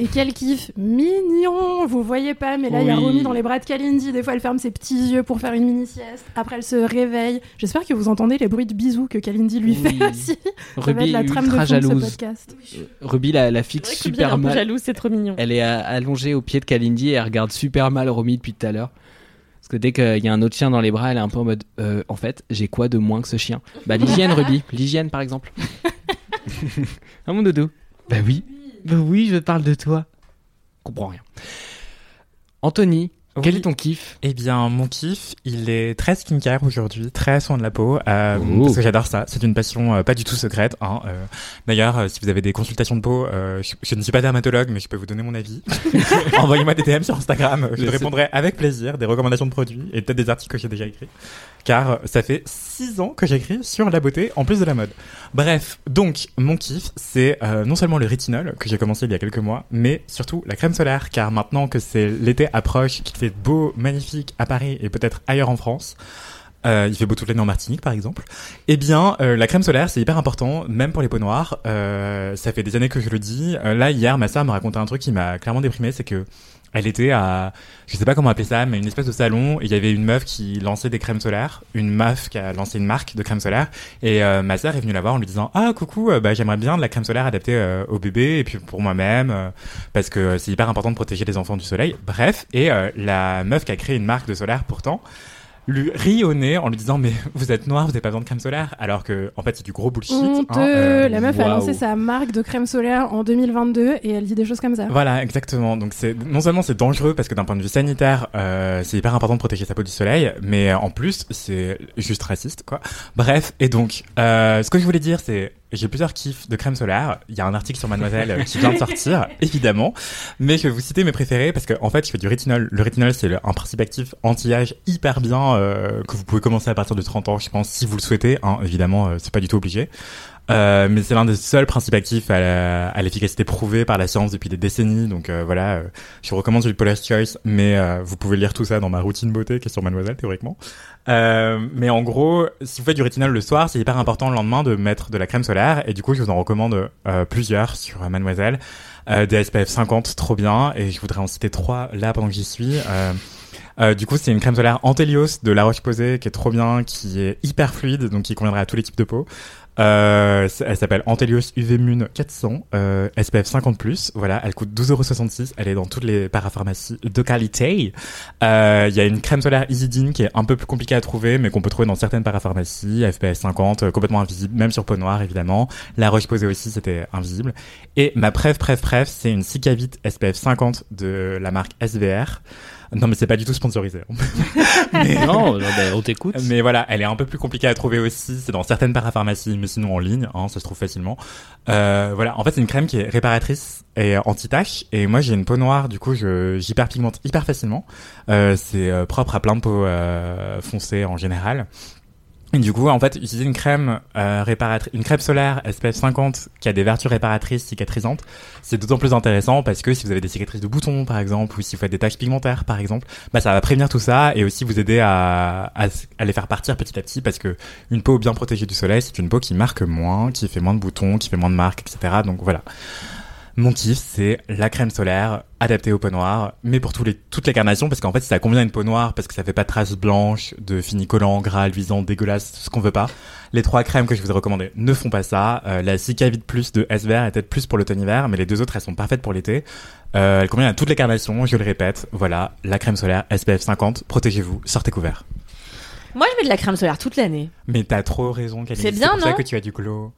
Et quel kiff mignon Vous voyez pas, mais là, il y a. Romy dans les bras de Kalindi. Des fois, elle ferme ses petits yeux pour faire une mini-sieste. Après, elle se réveille. J'espère que vous entendez les bruits de bisous que Kalindi lui Oui. fait aussi. Ça va Ruby être la est trame de ultra de ce jalouse. podcast. Euh, Ruby la, fixe vrai que Ruby, elle est super peu mal. jalouse, c'est trop mignon. Elle est allongée au pied de Kalindi et elle regarde super mal Romy depuis tout à l'heure. Parce que dès qu'il y a un autre chien dans les bras, elle est un peu en mode euh, En fait, j'ai quoi de moins que ce chien? Bah, l'hygiène, Ruby. L'hygiène, par exemple. ah, mon doudou. Bah oui. Oui, je parle de toi. Je comprends rien. Anthony, quel est ton kiff? Eh bien, mon kiff, il est très skincare aujourd'hui, très soin de la peau, euh, Oh. parce que j'adore ça. C'est une passion euh, pas du tout secrète. Hein, euh. D'ailleurs, euh, si vous avez des consultations de peau, je, je ne suis pas dermatologue, mais je peux vous donner mon avis. Envoyez-moi des DM sur Instagram, je répondrai avec plaisir des recommandations de produits et peut-être des articles que j'ai déjà écrits. Car ça fait six ans que j'écris sur la beauté en plus de la mode. Bref, donc mon kiff, c'est non seulement le rétinol que j'ai commencé il y a quelques mois, mais surtout la crème solaire, car maintenant que c'est l'été approche, qu'il fait beau, magnifique à Paris et peut-être ailleurs en France. euh, il fait beau toute l'année en Martinique, par exemple. Eh bien, euh, la crème solaire, c'est hyper important, même pour les peaux noires. Euh, ça fait des années que je le dis. Là, hier, ma sœur me racontait un truc qui m'a clairement déprimé, c'est que elle était à, je sais pas comment appeler ça, mais une espèce de salon, il y avait une meuf qui lançait des crèmes solaires, une meuf qui a lancé une marque de crème solaire, et euh, ma sœur est venue la voir en lui disant, ah coucou, euh, bah j'aimerais bien de la crème solaire adaptée euh, au bébé, et puis pour moi-même, euh, parce que c'est hyper important de protéger les enfants du soleil. Bref, et euh, la meuf qui a créé une marque de solaire pourtant, lui rit au nez en lui disant mais vous êtes noir, vous n'avez pas besoin de crème solaire alors que en fait c'est du gros bullshit. hein, euh, la meuf a lancé sa marque de crème solaire en 2022 et elle dit des choses comme ça. Voilà, exactement. Donc c'est non seulement c'est dangereux parce que d'un point de vue sanitaire, euh, c'est hyper important de protéger sa peau du soleil, mais euh, en plus c'est juste raciste, quoi. Bref, et donc euh, ce que je voulais dire, c'est j'ai plusieurs kiffs de crème solaire. Il y a un article sur Mademoiselle euh, qui vient de sortir, évidemment, mais je vais vous citer mes préférés parce que en fait je fais du rétinol. Le rétinol c'est un principe actif anti-âge hyper bien euh, que vous pouvez commencer à partir de 30 ans, je pense, si vous le souhaitez. Hein, évidemment, euh, c'est pas du tout obligé. Euh, mais c'est l'un des seuls principes actifs à l'efficacité prouvée par la science depuis des décennies. Donc euh, voilà, euh, je recommande du Paula's Choice, mais euh, vous pouvez lire tout ça dans ma routine beauté qui est sur Mademoiselle théoriquement. Euh, mais en gros, si vous faites du rétinol le soir, c'est hyper important le lendemain de mettre de la crème solaire. Et du coup, je vous en recommande euh, plusieurs sur Mademoiselle. Euh, des SPF 50, trop bien. Et je voudrais en citer trois là pendant que j'y suis. Euh, du coup, c'est une crème solaire Antelios de La Roche-Posay qui est trop bien, qui est hyper fluide, donc qui conviendrait à tous les types de peau. Euh, elle s'appelle Antelios UV Mune 400, euh, SPF 50+. Voilà, elle coûte 12,66€. Elle est dans toutes les parapharmacies de qualité. Euh, Il y a une crème solaire Isidine qui est un peu plus compliquée à trouver, mais qu'on peut trouver dans certaines parapharmacies, FPS 50, euh, complètement invisible, même sur peau noire, évidemment. La Roche-Posay aussi, c'était invisible. Et ma préf, préf, préf, c'est une Cicavit SPF 50 de la marque SVR. Non, mais c'est pas du tout sponsorisé. mais, Non, non, bah, on t'écoute. mais voilà, elle est un peu plus compliquée à trouver aussi. C'est dans certaines parapharmacies, mais sinon en ligne, hein, ça se trouve facilement. Euh, voilà, en fait, c'est une crème qui est réparatrice et anti-tache. Et moi, j'ai une peau noire, du coup, je j'hyperpigmente hyper facilement. Euh, c'est euh, propre à plein de peaux euh, foncées en général. Et du coup, en fait, utiliser une crème euh, réparatrice, une crème solaire SPF 50 qui a des vertus réparatrices, cicatrisantes, c'est d'autant plus intéressant parce que si vous avez des cicatrices de boutons, par exemple, ou si vous faites des taches pigmentaires, par exemple, bah ça va prévenir tout ça et aussi vous aider à, à, à les faire partir petit à petit parce que une peau bien protégée du soleil, c'est une peau qui marque moins, qui fait moins de boutons, qui fait moins de marques, etc. Donc voilà. Mon kiff, c'est la crème solaire adaptée aux peaux noires, mais pour tous les, toutes les carnations, parce qu'en fait, ça convient à une peau noire, parce que ça fait pas de traces blanches, de fini collant, gras, luisant, dégueulasse, ce qu'on veut pas. Les trois crèmes que je vous ai recommandées ne font pas ça. Euh, la Cicavit Plus de SVR est peut-être plus pour l'automne-hiver, mais les deux autres, elles sont parfaites pour l'été. Euh, elles conviennent à toutes les carnations, je le répète. Voilà, la crème solaire SPF 50, protégez-vous, sortez couvert. Moi, je mets de la crème solaire toute l'année. Mais t'as trop raison, Camille. C'est bien, pour ça non que tu as du glow.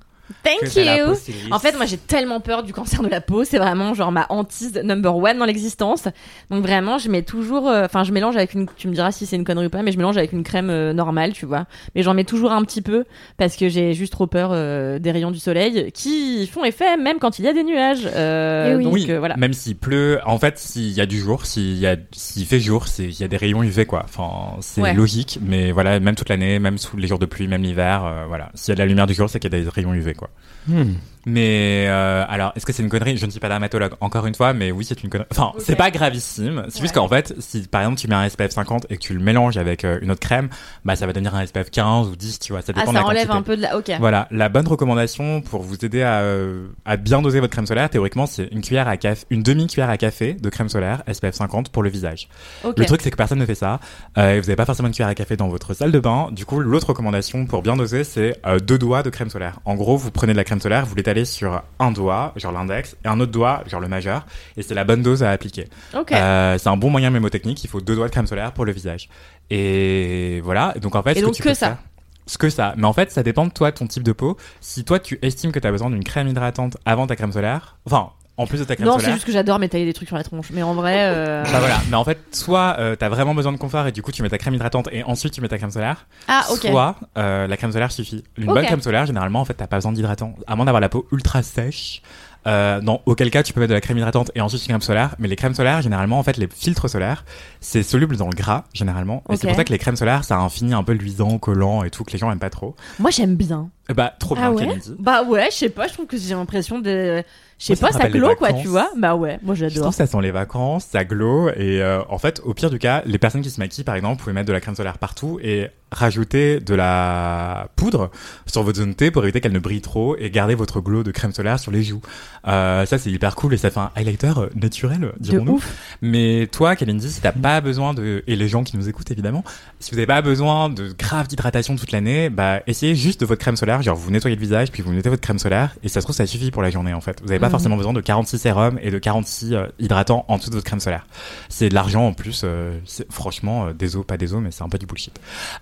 Thank you. En fait, moi, j'ai tellement peur du cancer de la peau. C'est vraiment genre ma hantise number one dans l'existence. Donc vraiment, je mets toujours, euh, enfin, je mélange avec une. Tu me diras si c'est une connerie ou pas, mais je mélange avec une crème euh, normale, tu vois. Mais j'en mets toujours un petit peu parce que j'ai juste trop peur euh, des rayons du soleil qui font effet même quand il y a des nuages. Euh, Eh oui. Donc oui, euh, voilà. même s'il pleut, en fait, s'il y a du jour, s'il y a, s'il fait jour, c'est, il y a des rayons UV, quoi. Enfin, c'est Ouais. logique, mais voilà, même toute l'année, même sous les jours de pluie, même l'hiver, euh, voilà. S'il y a de la lumière du jour, c'est qu'il y a des rayons UV, quoi. quoi. Hmm. Mais euh, alors, est-ce que c'est une connerie? Je ne suis pas dermatologue, encore une fois, mais oui, c'est une connerie. Enfin, c'est pas gravissime. C'est juste qu'en fait, si par exemple tu mets un SPF 50 et que tu le mélanges avec euh, une autre crème, bah ça va devenir un SPF 15 ou 10, tu vois. Ça Ah, dépend de ça la enlève quantité. un peu de la. Ok. Voilà, la bonne recommandation pour vous aider à, euh, à bien doser votre crème solaire, théoriquement, c'est une cuillère à café, une demi cuillère à café de crème solaire SPF 50 pour le visage. Ok. Le truc, c'est que personne ne fait ça. Euh, et vous n'avez pas forcément une cuillère à café dans votre salle de bain. Du coup, l'autre recommandation pour bien doser, c'est euh, deux doigts de crème solaire. En gros, vous prenez de la crème solaire, vous l'étalez sur un doigt, genre l'index, et un autre doigt, genre le majeur, et c'est la bonne dose à appliquer. Euh, c'est un bon moyen mémotechnique. Il faut deux doigts de crème solaire pour le visage. Et voilà. Donc en fait, Et donc que peux ça. faire- ce que ça. Mais en fait, ça dépend de toi, de ton type de peau. Si toi, tu estimes que tu as besoin d'une crème hydratante avant ta crème solaire, enfin, en plus de ta crème Non, c'est juste que j'adore m'étaler des trucs sur la tronche. Mais en vrai. euh, Bah voilà, mais en fait, soit euh, t'as vraiment besoin de confort et du coup tu mets ta crème hydratante et ensuite tu mets ta crème solaire, Ah, ok. soit euh, la crème solaire suffit. Une bonne crème solaire, généralement, en fait, t'as pas besoin d'hydratant, à moins d'avoir la peau ultra sèche. Euh, dans auquel cas tu peux mettre de la crème hydratante et ensuite une crème solaire, mais les crèmes solaires, généralement, en fait, les filtres solaires, c'est soluble dans le gras, généralement, et Ok. c'est pour ça que les crèmes solaires, ça a un fini un peu luisant, collant et tout que les gens aiment pas trop. Moi, j'aime bien. Eh Bah trop bien, Ah ouais. Bah ouais, je sais pas, je trouve que j'ai l'impression de. Je sais ça pas, ça les glow quoi, tu vois. Bah ouais, moi Je j'adore. trouve que ça sent les vacances, ça glow et euh, en fait au pire du cas, les personnes qui se maquillent par exemple, vous pouvez mettre de la crème solaire partout et rajouter de la poudre sur votre zone T pour éviter qu'elle ne brille trop et garder votre glow de crème solaire sur les joues. Euh, ça c'est hyper cool et ça fait un highlighter euh, naturel, De dirons-nous. Mais toi, Kalindi, si t'as pas besoin de et les gens qui nous écoutent évidemment, si vous n'avez pas besoin de grave d'hydratation toute l'année, bah essayez juste de votre crème solaire, genre vous nettoyez le visage puis vous mettez votre crème solaire et ça se trouve ça suffit pour la journée en fait. Vous n'avez pas Mhm. forcément besoin de 46 sérums et de 46 euh, hydratants en dessous de votre crème solaire. C'est de l'argent en plus. euh, franchement, euh, des os, pas des os, mais c'est un peu du bullshit.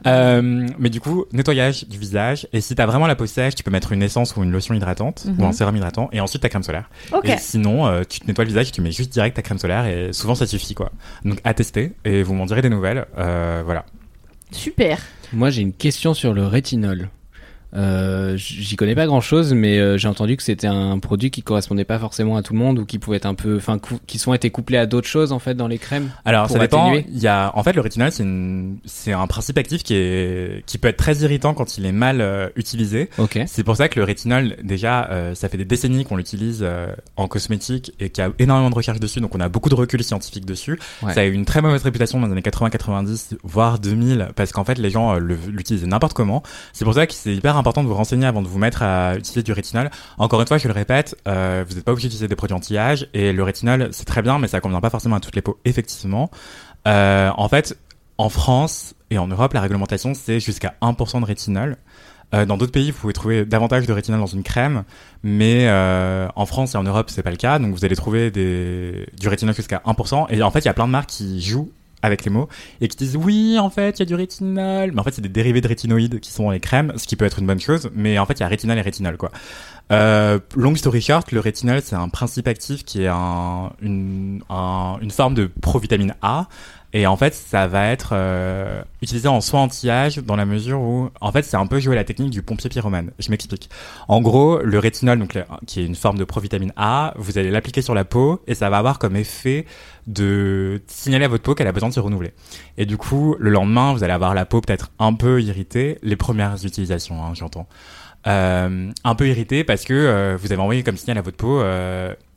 Euh, mais du coup, nettoyage du visage et si t'as vraiment la peau sèche, tu peux mettre une essence ou une lotion hydratante Mhm. ou un sérum hydratant et ensuite ta crème solaire. Ok. Et sinon, euh, tu te nettoies le visage et tu mets juste direct ta crème solaire et souvent ça suffit quoi. Donc à tester et vous m'en direz des nouvelles. Euh, voilà. Super. Moi, j'ai une question sur le rétinol. Euh, J'y connais pas grand chose, mais euh, j'ai entendu que c'était un produit qui correspondait pas forcément à tout le monde ou qui pouvait être un peu, enfin, qui sont été couplés à d'autres choses en fait dans les crèmes. Alors ça dépend. Il y a, en fait, le rétinol c'est une, c'est un principe actif qui est, qui peut être très irritant quand il est mal euh, utilisé. Ok. C'est pour ça que le rétinol, déjà, ça fait des décennies qu'on l'utilise en cosmétique et qu'il y a énormément de recherches dessus, donc on a beaucoup de recul scientifique dessus. Ouais. Ça a eu une très mauvaise réputation dans les années 80-90, voire 2000, parce qu'en fait les gens l'utilisaient n'importe comment. C'est pour ça que c'est hyper important de vous renseigner avant de vous mettre à utiliser du rétinol. Encore une fois, je le répète, euh, vous n'êtes pas obligé d'utiliser des produits anti-âge et le rétinol c'est très bien, mais ça convient pas forcément à toutes les peaux, effectivement. Euh, en fait, en France et en Europe, la réglementation c'est jusqu'à 1% de rétinol. Euh, dans d'autres pays, vous pouvez trouver davantage de rétinol dans une crème, mais en France et en Europe, c'est pas le cas. Donc vous allez trouver du rétinol jusqu'à 1%. Et en fait, il y a plein de marques qui jouent avec les mots et qui disent oui, en fait, il y a du rétinol, mais en fait, c'est des dérivés de rétinoïdes qui sont dans les crèmes, ce qui peut être une bonne chose. Mais en fait, il y a rétinol et rétinol, quoi. Euh, long story short, le rétinol, c'est un principe actif qui est un, une, une, un- une forme de provitamine A. Et en fait, ça va être euh, utilisé en soin anti-âge dans la mesure où, en fait, c'est un peu jouer la technique du pompier pyromane. Je m'explique. En gros, le rétinol, donc qui est une forme de provitamine A, vous allez l'appliquer sur la peau et ça va avoir comme effet de signaler à votre peau qu'elle a besoin de se renouveler. Et du coup, le lendemain, vous allez avoir la peau peut-être un peu irritée. Les premières utilisations, hein, j'entends. Euh, un peu irritée parce que euh, vous avez envoyé comme signal à votre peau.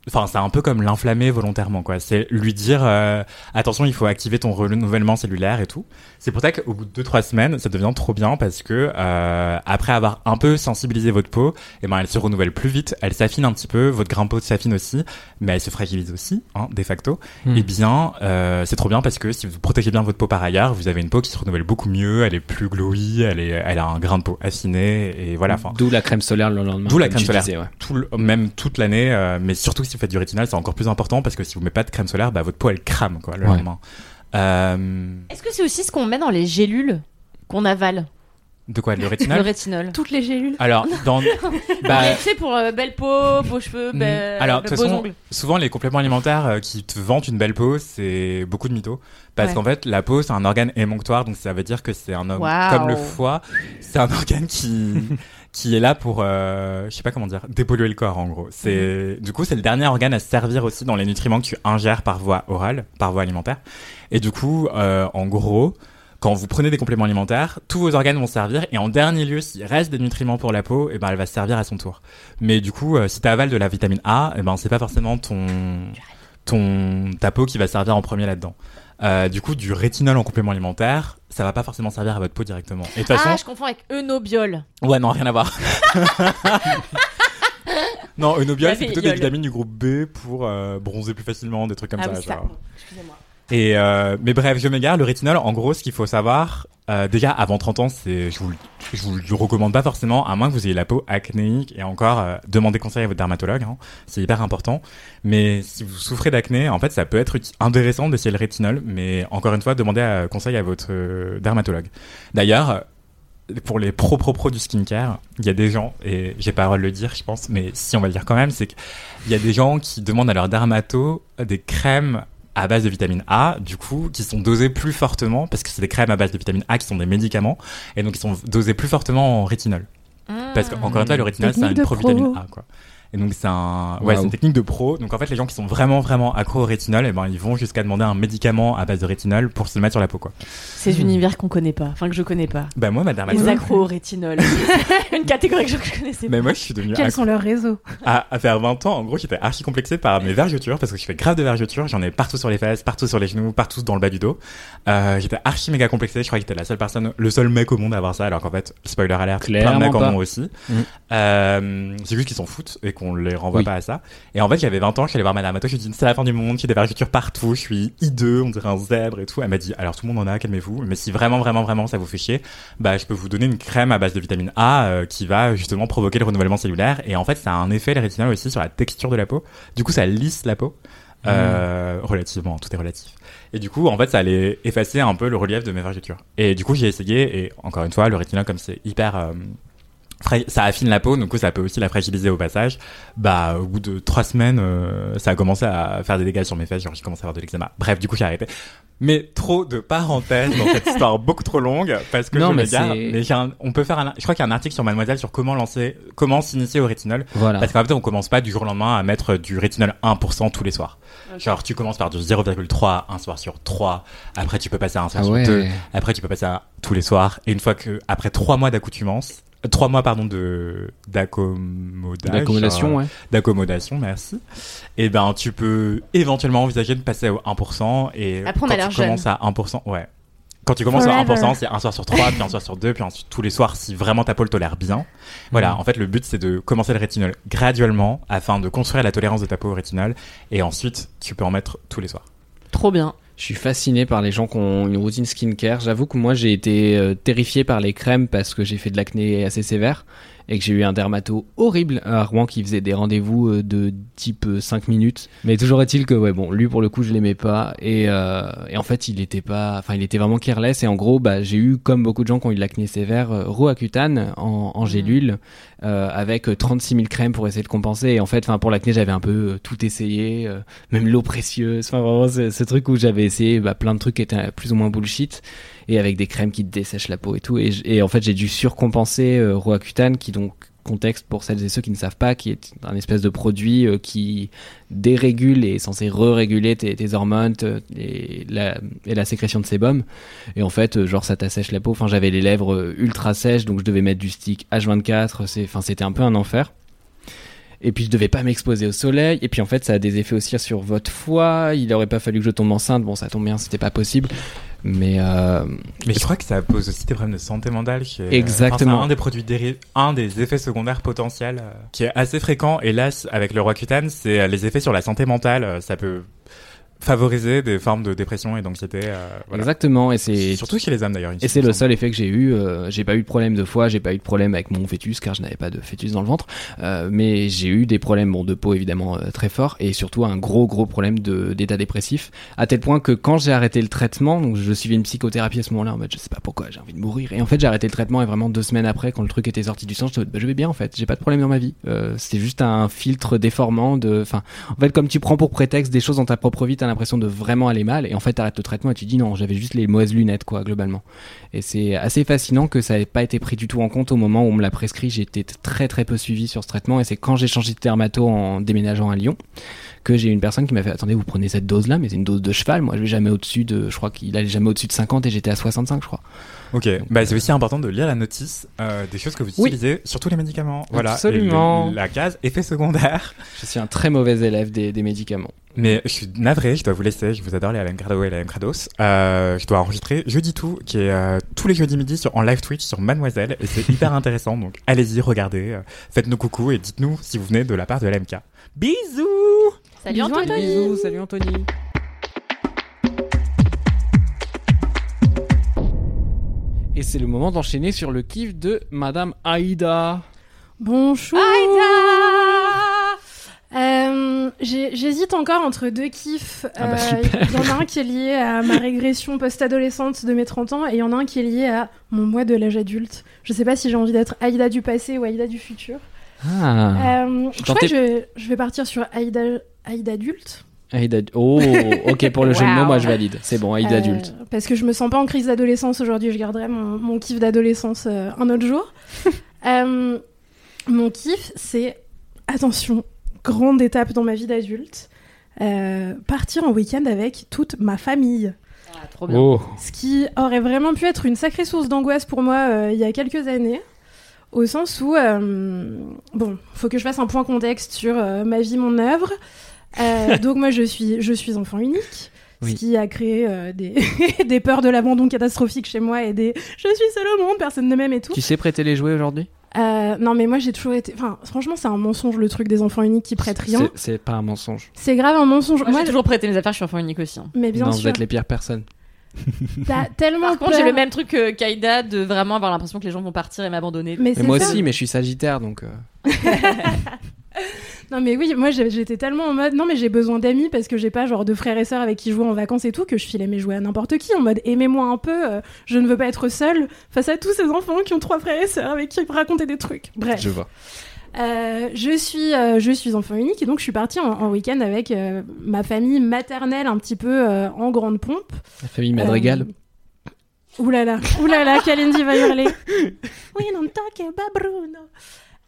Enfin, c'est un peu comme l'inflammer volontairement, quoi. C'est lui dire euh, attention, il faut activer ton renouvellement cellulaire et tout. C'est pour ça qu'au bout de 2-3 semaines, ça devient trop bien parce que euh, après avoir un peu sensibilisé votre peau, et ben elle se renouvelle plus vite, elle s'affine un petit peu, votre grain de peau s'affine aussi, mais elle se fragilise aussi, hein, de facto. Hmm. Et bien, euh, c'est trop bien parce que si vous protégez bien votre peau par ailleurs, vous avez une peau qui se renouvelle beaucoup mieux, elle est plus glowy, elle est, elle a un grain de peau affiné et voilà. D'où la crème solaire le lendemain. D'où la crème solaire, disais, ouais. tout le- même toute l'année, mais surtout si vous faites du rétinal, c'est encore plus important parce que si vous mettez pas de crème solaire, bah, votre peau elle crame quoi le Ouais. lendemain. Euh, Est-ce que c'est aussi ce qu'on met dans les gélules qu'on avale de quoi le Le rétinal rétinol. Toutes les gélules. Alors dans bah, sais, pour euh, belle peau, beaux cheveux, Mm. be- Alors, de toute façon, ongles. souvent les compléments alimentaires euh, qui te vantent une belle peau, c'est beaucoup de mythos. Parce Ouais. qu'en fait, la peau, c'est un organe émonctoire, donc ça veut dire que c'est un homme comme le foie. C'est un organe qui qui est là pour, euh, je sais pas comment dire, dépolluer le corps en gros. C'est du coup, c'est le dernier organe à se servir aussi dans les nutriments que tu ingères par voie orale, par voie alimentaire. Et du coup, euh, en gros. Quand vous prenez des compléments alimentaires, tous vos organes vont servir et en dernier lieu, s'il reste des nutriments pour la peau, et ben elle va servir à son tour. Mais du coup, euh, si tu avales de la vitamine A, et ben c'est pas forcément ton ton ta peau qui va servir en premier là-dedans. Euh, du coup, du rétinol en complément alimentaire, ça va pas forcément servir à votre peau directement. Et de toute façon, Ah, je confonds avec Eunobiol. ouais, non, rien à voir. non, Eunobiol, c'est plutôt des vitamines du groupe B pour euh, bronzer plus facilement, des trucs comme ah ça. oui, ça. Excusez-moi. Et euh, mais bref, je m'égare. Le rétinol, en gros, ce qu'il faut savoir, euh, déjà avant 30 ans, je vous, vous le recommande pas forcément, à moins que vous ayez la peau acnéique et encore euh, demandez conseil à votre dermatologue. hein. c'est hyper important. Mais si vous souffrez d'acné, en fait, ça peut être intéressant d'essayer le rétinol, mais encore une fois, demandez euh, conseil à votre dermatologue. D'ailleurs. Pour les pro pro pro du skincare, il y a des gens et j'ai pas le droit de le dire, je pense, mais si on va le dire quand même, c'est qu'il y a des gens qui demandent à leur dermato des crèmes à base de vitamine A, du coup, qui sont dosées plus fortement, parce que c'est des crèmes à base de vitamine A qui sont des médicaments, et donc ils sont dosés plus fortement en rétinol. Parce Ah. qu'encore une fois, le rétinol, c'est une provitamine pro. A, quoi. Et donc c'est un, ouais, Waouh. c'est une technique de pro. Donc en fait, les gens qui sont vraiment vraiment accros au rétinol, et ben ils vont jusqu'à demander un médicament à base de rétinol pour se le mettre sur la peau, quoi. Ces univers qu'on connaît pas, enfin que je connais pas. Bah moi, ma Les dermatologue. accros au rétinol. Une catégorie que je ne connaissais pas. Mais moi, je suis devenu Quels accro sont leurs réseaux? À, à faire 20 ans, en gros, j'étais archi complexé par mes vergetures parce que je fais grave de vergetures. J'en ai partout sur les fesses, partout sur les genoux, partout dans le bas du dos. Euh, j'étais archi méga complexé. Je crois que j'étais la seule personne, le seul mec au monde à avoir ça, alors qu'en fait, spoiler alert, plein de mecs en ont aussi. Mhm. Euh, c'est juste qu'ils s'en foutent et qu'on les renvoie Oui. pas à ça. Et en fait, j'avais 20 ans, je suis allé voir ma dermato, je lui ai dit, c'est la fin du monde, j'ai des vergetures partout, je suis hideux, on dirait un zèbre et tout. Elle m'a dit, alors tout le monde en a, calmez-vous. Mais si vraiment, vraiment, vraiment ça vous fait chier, bah, je peux vous donner une crème à base de vitamine A euh, qui va justement provoquer le renouvellement cellulaire. Et en fait, ça a un effet, le rétinol aussi, sur la texture de la peau. Du coup, ça lisse la peau. Euh, relativement, tout est relatif. Et du coup, en fait, ça allait effacer un peu le relief de mes vergetures. Et du coup, j'ai essayé, et encore une fois, le rétinol, comme c'est hyper, euh, ça affine la peau, donc du coup, ça peut aussi la fragiliser au passage. Bah, au bout de trois semaines, euh, ça a commencé à faire des dégâts sur mes fesses, genre j'ai commencé à avoir de l'eczéma. Bref, du coup, j'ai arrêté. Mais trop de parenthèses dans cette histoire beaucoup trop longue parce que Non, je mais c'est- Mais j'ai un- on peut faire un, je crois qu'il y a un article sur Mademoiselle sur comment lancer, comment s'initier au rétinol. Voilà. Parce qu'en fait, on commence pas du jour au lendemain à mettre du rétinol 1% tous les soirs. Genre, tu commences par du 0,3 un soir sur 3. Après, tu peux passer à un soir Ah sur ouais. 2. Après, tu peux passer à tous les soirs. Et une fois que, après 3 mois d'accoutumance, 3 mois, pardon, de, d'accommodage. L'accommodation, euh, ouais. D'accommodation, merci. Et ben, tu peux éventuellement envisager de passer au 1%. Et Après, on quand a l'air tu commences jeune. à 1%, ouais. Quand tu commences à Forever. 1%, c'est un soir sur 3, puis un soir sur 2, puis ensuite tous les soirs si vraiment ta peau le tolère bien. Voilà, Mhm. en fait, le but c'est de commencer le rétinol graduellement afin de construire la tolérance de ta peau au rétinol et ensuite tu peux en mettre tous les soirs. Trop bien. Je suis fasciné par les gens qui ont une routine skincare. J'avoue que moi j'ai été euh, terrifié par les crèmes parce que j'ai fait de l'acné assez sévère. et que j'ai eu un dermato horrible à Rouen qui faisait des rendez-vous euh, de type 5 minutes. Mais toujours est-il que, ouais, bon, lui pour le coup, je l'aimais pas. Et, euh, et, en fait, il était pas, enfin, il était vraiment careless. Et en gros, bah, j'ai eu, comme beaucoup de gens qui ont eu de l'acné sévère, euh, Roaccutane en, en gélule, euh, avec 36 000 crèmes pour essayer de compenser. Et en fait, enfin, pour l'acné, j'avais un peu tout essayé, même l'eau précieuse. Enfin, vraiment, ce truc où j'avais essayé bah, plein de trucs qui étaient plus ou moins bullshit et avec des crèmes qui dessèchent la peau et tout. Et, et en fait, j'ai dû surcompenser euh, Roaccutane, qui donc contexte pour celles et ceux qui ne savent pas, qui est un espèce de produit euh, qui dérégule et est censé re-réguler tes, hormones et la, et la, sécrétion de sébum. Et en fait, euh, genre ça t'assèche la peau. Enfin, j'avais les lèvres euh, ultra sèches, donc je devais mettre du stick H24. C'est, enfin, c'était un peu un enfer. Et puis je devais pas m'exposer au soleil. Et puis en fait, ça a des effets aussi sur votre foie. Il aurait pas fallu que je tombe enceinte. Bon, ça tombe bien, c'était pas possible. Mais, euh, mais je crois que ça pose aussi des problèmes de santé mentale. Qui est, Exactement. Enfin, un des produits dérivés, un des effets secondaires potentiels euh, qui est assez fréquent. Et là, avec le Roaccutane, c'est euh, les effets sur la santé mentale. Ça peut favoriser des formes de dépression et d'anxiété. Euh, voilà. Exactement, et c'est surtout chez les hommes d'ailleurs. Et c'est le seul effet que j'ai eu. Euh, j'ai pas eu de problème de foie, j'ai pas eu de problème avec mon fœtus car je n'avais pas de fœtus dans le ventre, euh, mais j'ai eu des problèmes bon, de peau évidemment euh, très forts et surtout un gros gros problème de d'état dépressif à tel point que quand j'ai arrêté le traitement, donc je suivais une psychothérapie à ce moment-là, en fait je sais pas pourquoi j'ai envie de mourir et en fait j'ai arrêté le traitement et vraiment deux semaines après quand le truc était sorti du sang, je, bah, je vais bien en fait, j'ai pas de problème dans ma vie. Euh, c'est juste un filtre déformant de, enfin en fait comme tu prends pour prétexte des choses dans ta propre vie, t'as l'impression de vraiment aller mal et en fait t'arrêtes le traitement et tu dis non j'avais juste les mauvaises lunettes quoi globalement et c'est assez fascinant que ça n'ait pas été pris du tout en compte au moment où on me l'a prescrit j'ai été très très peu suivi sur ce traitement et c'est quand j'ai changé de dermato en déménageant à Lyon que j'ai une personne qui m'a fait attendez vous prenez cette dose là mais c'est une dose de cheval moi je vais jamais au-dessus de je crois qu'il allait jamais au-dessus de 50 et j'étais à 65 je crois Ok, bah, c'est aussi important de lire la notice euh, des choses que vous Oui. utilisez, surtout les médicaments. Voilà, Absolument. Et le- la case effet secondaire. je suis un très mauvais élève des, des médicaments Mais je suis navré, je dois vous laisser, je vous adore les AM Crado et les. Euh, je dois enregistrer Jeudi Tout, qui est euh, tous les jeudis midi sur, en live Twitch sur Mademoiselle, et c'est hyper intéressant, donc allez-y, regardez, euh, faites-nous coucou et dites-nous si vous venez de la part de l'AMK. Bisous Salut Bisous, Anthony. Bisous, salut Anthony Et c'est le moment d'enchaîner sur le kiff de Madame Aïda. Bonjour. Euh, J'hésite encore entre deux kiffs. Ah bah, Euh. Il y en a un qui est lié à ma régression post-adolescente de mes 30 ans et il y en a un qui est lié à mon mois de l'âge adulte. Je sais pas si j'ai envie d'être Aïda du passé ou Aïda du futur. Ah, Euh, je crois que je vais, je vais partir sur Aïda, Aïda adulte. Aïda... Oh, ok, pour le jeu de mots, moi je valide. C'est bon, Aïda adulte. Parce que je me sens pas en crise d'adolescence aujourd'hui. Je garderai mon, mon kiff d'adolescence un autre jour. Mon kiff, c'est attention, grande étape dans ma vie d'adulte. euh, partir en week-end avec toute ma famille. Ah, trop bien. Oh, Ce qui aurait vraiment pu être une sacrée source d'angoisse pour moi euh, il y a quelques années. Au sens où, euh, bon, faut que je fasse un point contexte sur euh, ma vie, mon œuvre. Euh, donc moi, je suis, je suis enfant unique. Oui. Ce qui a créé euh, des, des peurs de l'abandon catastrophique chez moi et des je suis seule au monde, personne ne m'aime et tout. tu sais prêter les jouets aujourd'hui? Euh, non, mais moi j'ai toujours été. Enfin, franchement, c'est un mensonge le truc des enfants uniques qui prêtent rien. C'est- pas un mensonge. C'est grave un mensonge. Moi, Moi, j'ai toujours prêté mes affaires, je suis enfant unique aussi. hein. Mais bien non, vous sûr. êtes les pires personnes. T'as tellement Par contre, j'ai le même truc que Kaïda de vraiment avoir l'impression que les gens vont partir et m'abandonner. Mais moi ça. aussi, mais je suis sagittaire, donc... euh, Non mais oui, moi j'étais tellement en mode non mais j'ai besoin d'amis parce que j'ai pas genre de frères et sœurs avec qui jouer en vacances et tout que je filais mes jouets à n'importe qui en mode aimez-moi un peu, euh, je ne veux pas être seule face à tous ces enfants qui ont trois frères et sœurs avec qui raconter des trucs. Bref, Je vois. Euh, je suis euh, je suis enfant unique et donc je suis partie en, en week-end avec euh, ma famille maternelle un petit peu euh, en grande pompe. La famille Madrigal. Euh, Oulala, oulala, Kalindi va hurler. We don't talk about Bruno.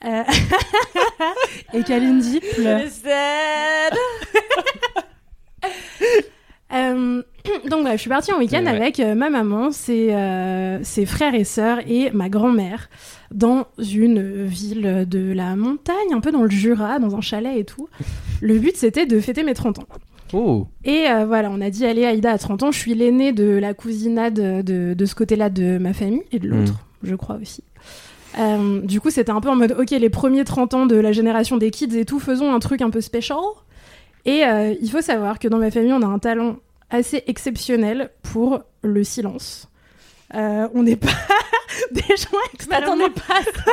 Euh, et Kalindi pleure. Euh, donc bref, je suis partie en week-end Ouais. avec euh, ma maman, ses, euh, ses frères et sœurs et ma grand-mère dans une ville de la montagne, un peu dans le Jura, dans un chalet et tout. Le but c'était de fêter mes 30 ans. Oh Et euh, voilà, on a dit allez Aïda à 30 ans, je suis l'aînée de la cousinade de, de ce côté-là de ma famille et de l'autre, je crois aussi. Euh, du coup, c'était un peu en mode ok, les premiers 30 ans de la génération des kids et tout, faisons un truc un peu special. Et euh, il faut savoir que dans ma famille, on a un talent assez exceptionnel pour le silence. Euh, on n'est pas, des gens extrêmement... pas.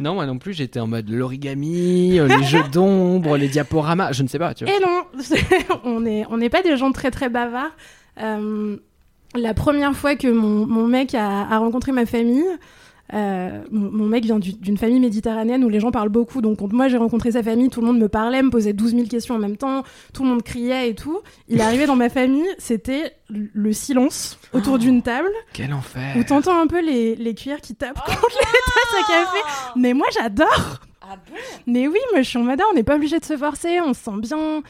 Non, moi non plus, j'étais en mode l'origami, les jeux d'ombre, les diaporamas, je ne sais pas, tu vois. Et non, on n'est on pas des gens très très bavards. Euh, la première fois que mon, mon mec a, a rencontré ma famille, euh, mon, mon mec vient du- d'une famille méditerranéenne où les gens parlent beaucoup. Donc, moi j'ai rencontré sa famille, tout le monde me parlait, me posait 12 000 questions en même temps, tout le monde criait et tout. Il est arrivé dans ma famille, c'était le- le silence autour d'une table Quel enfer. où t'entends un peu les, les cuillères qui tapent contre les tasses à café. Mais moi j'adore! Ah bon? Mais oui, moi je suis en mode, ah, on n'est pas obligé de se forcer, on se sent bien. On,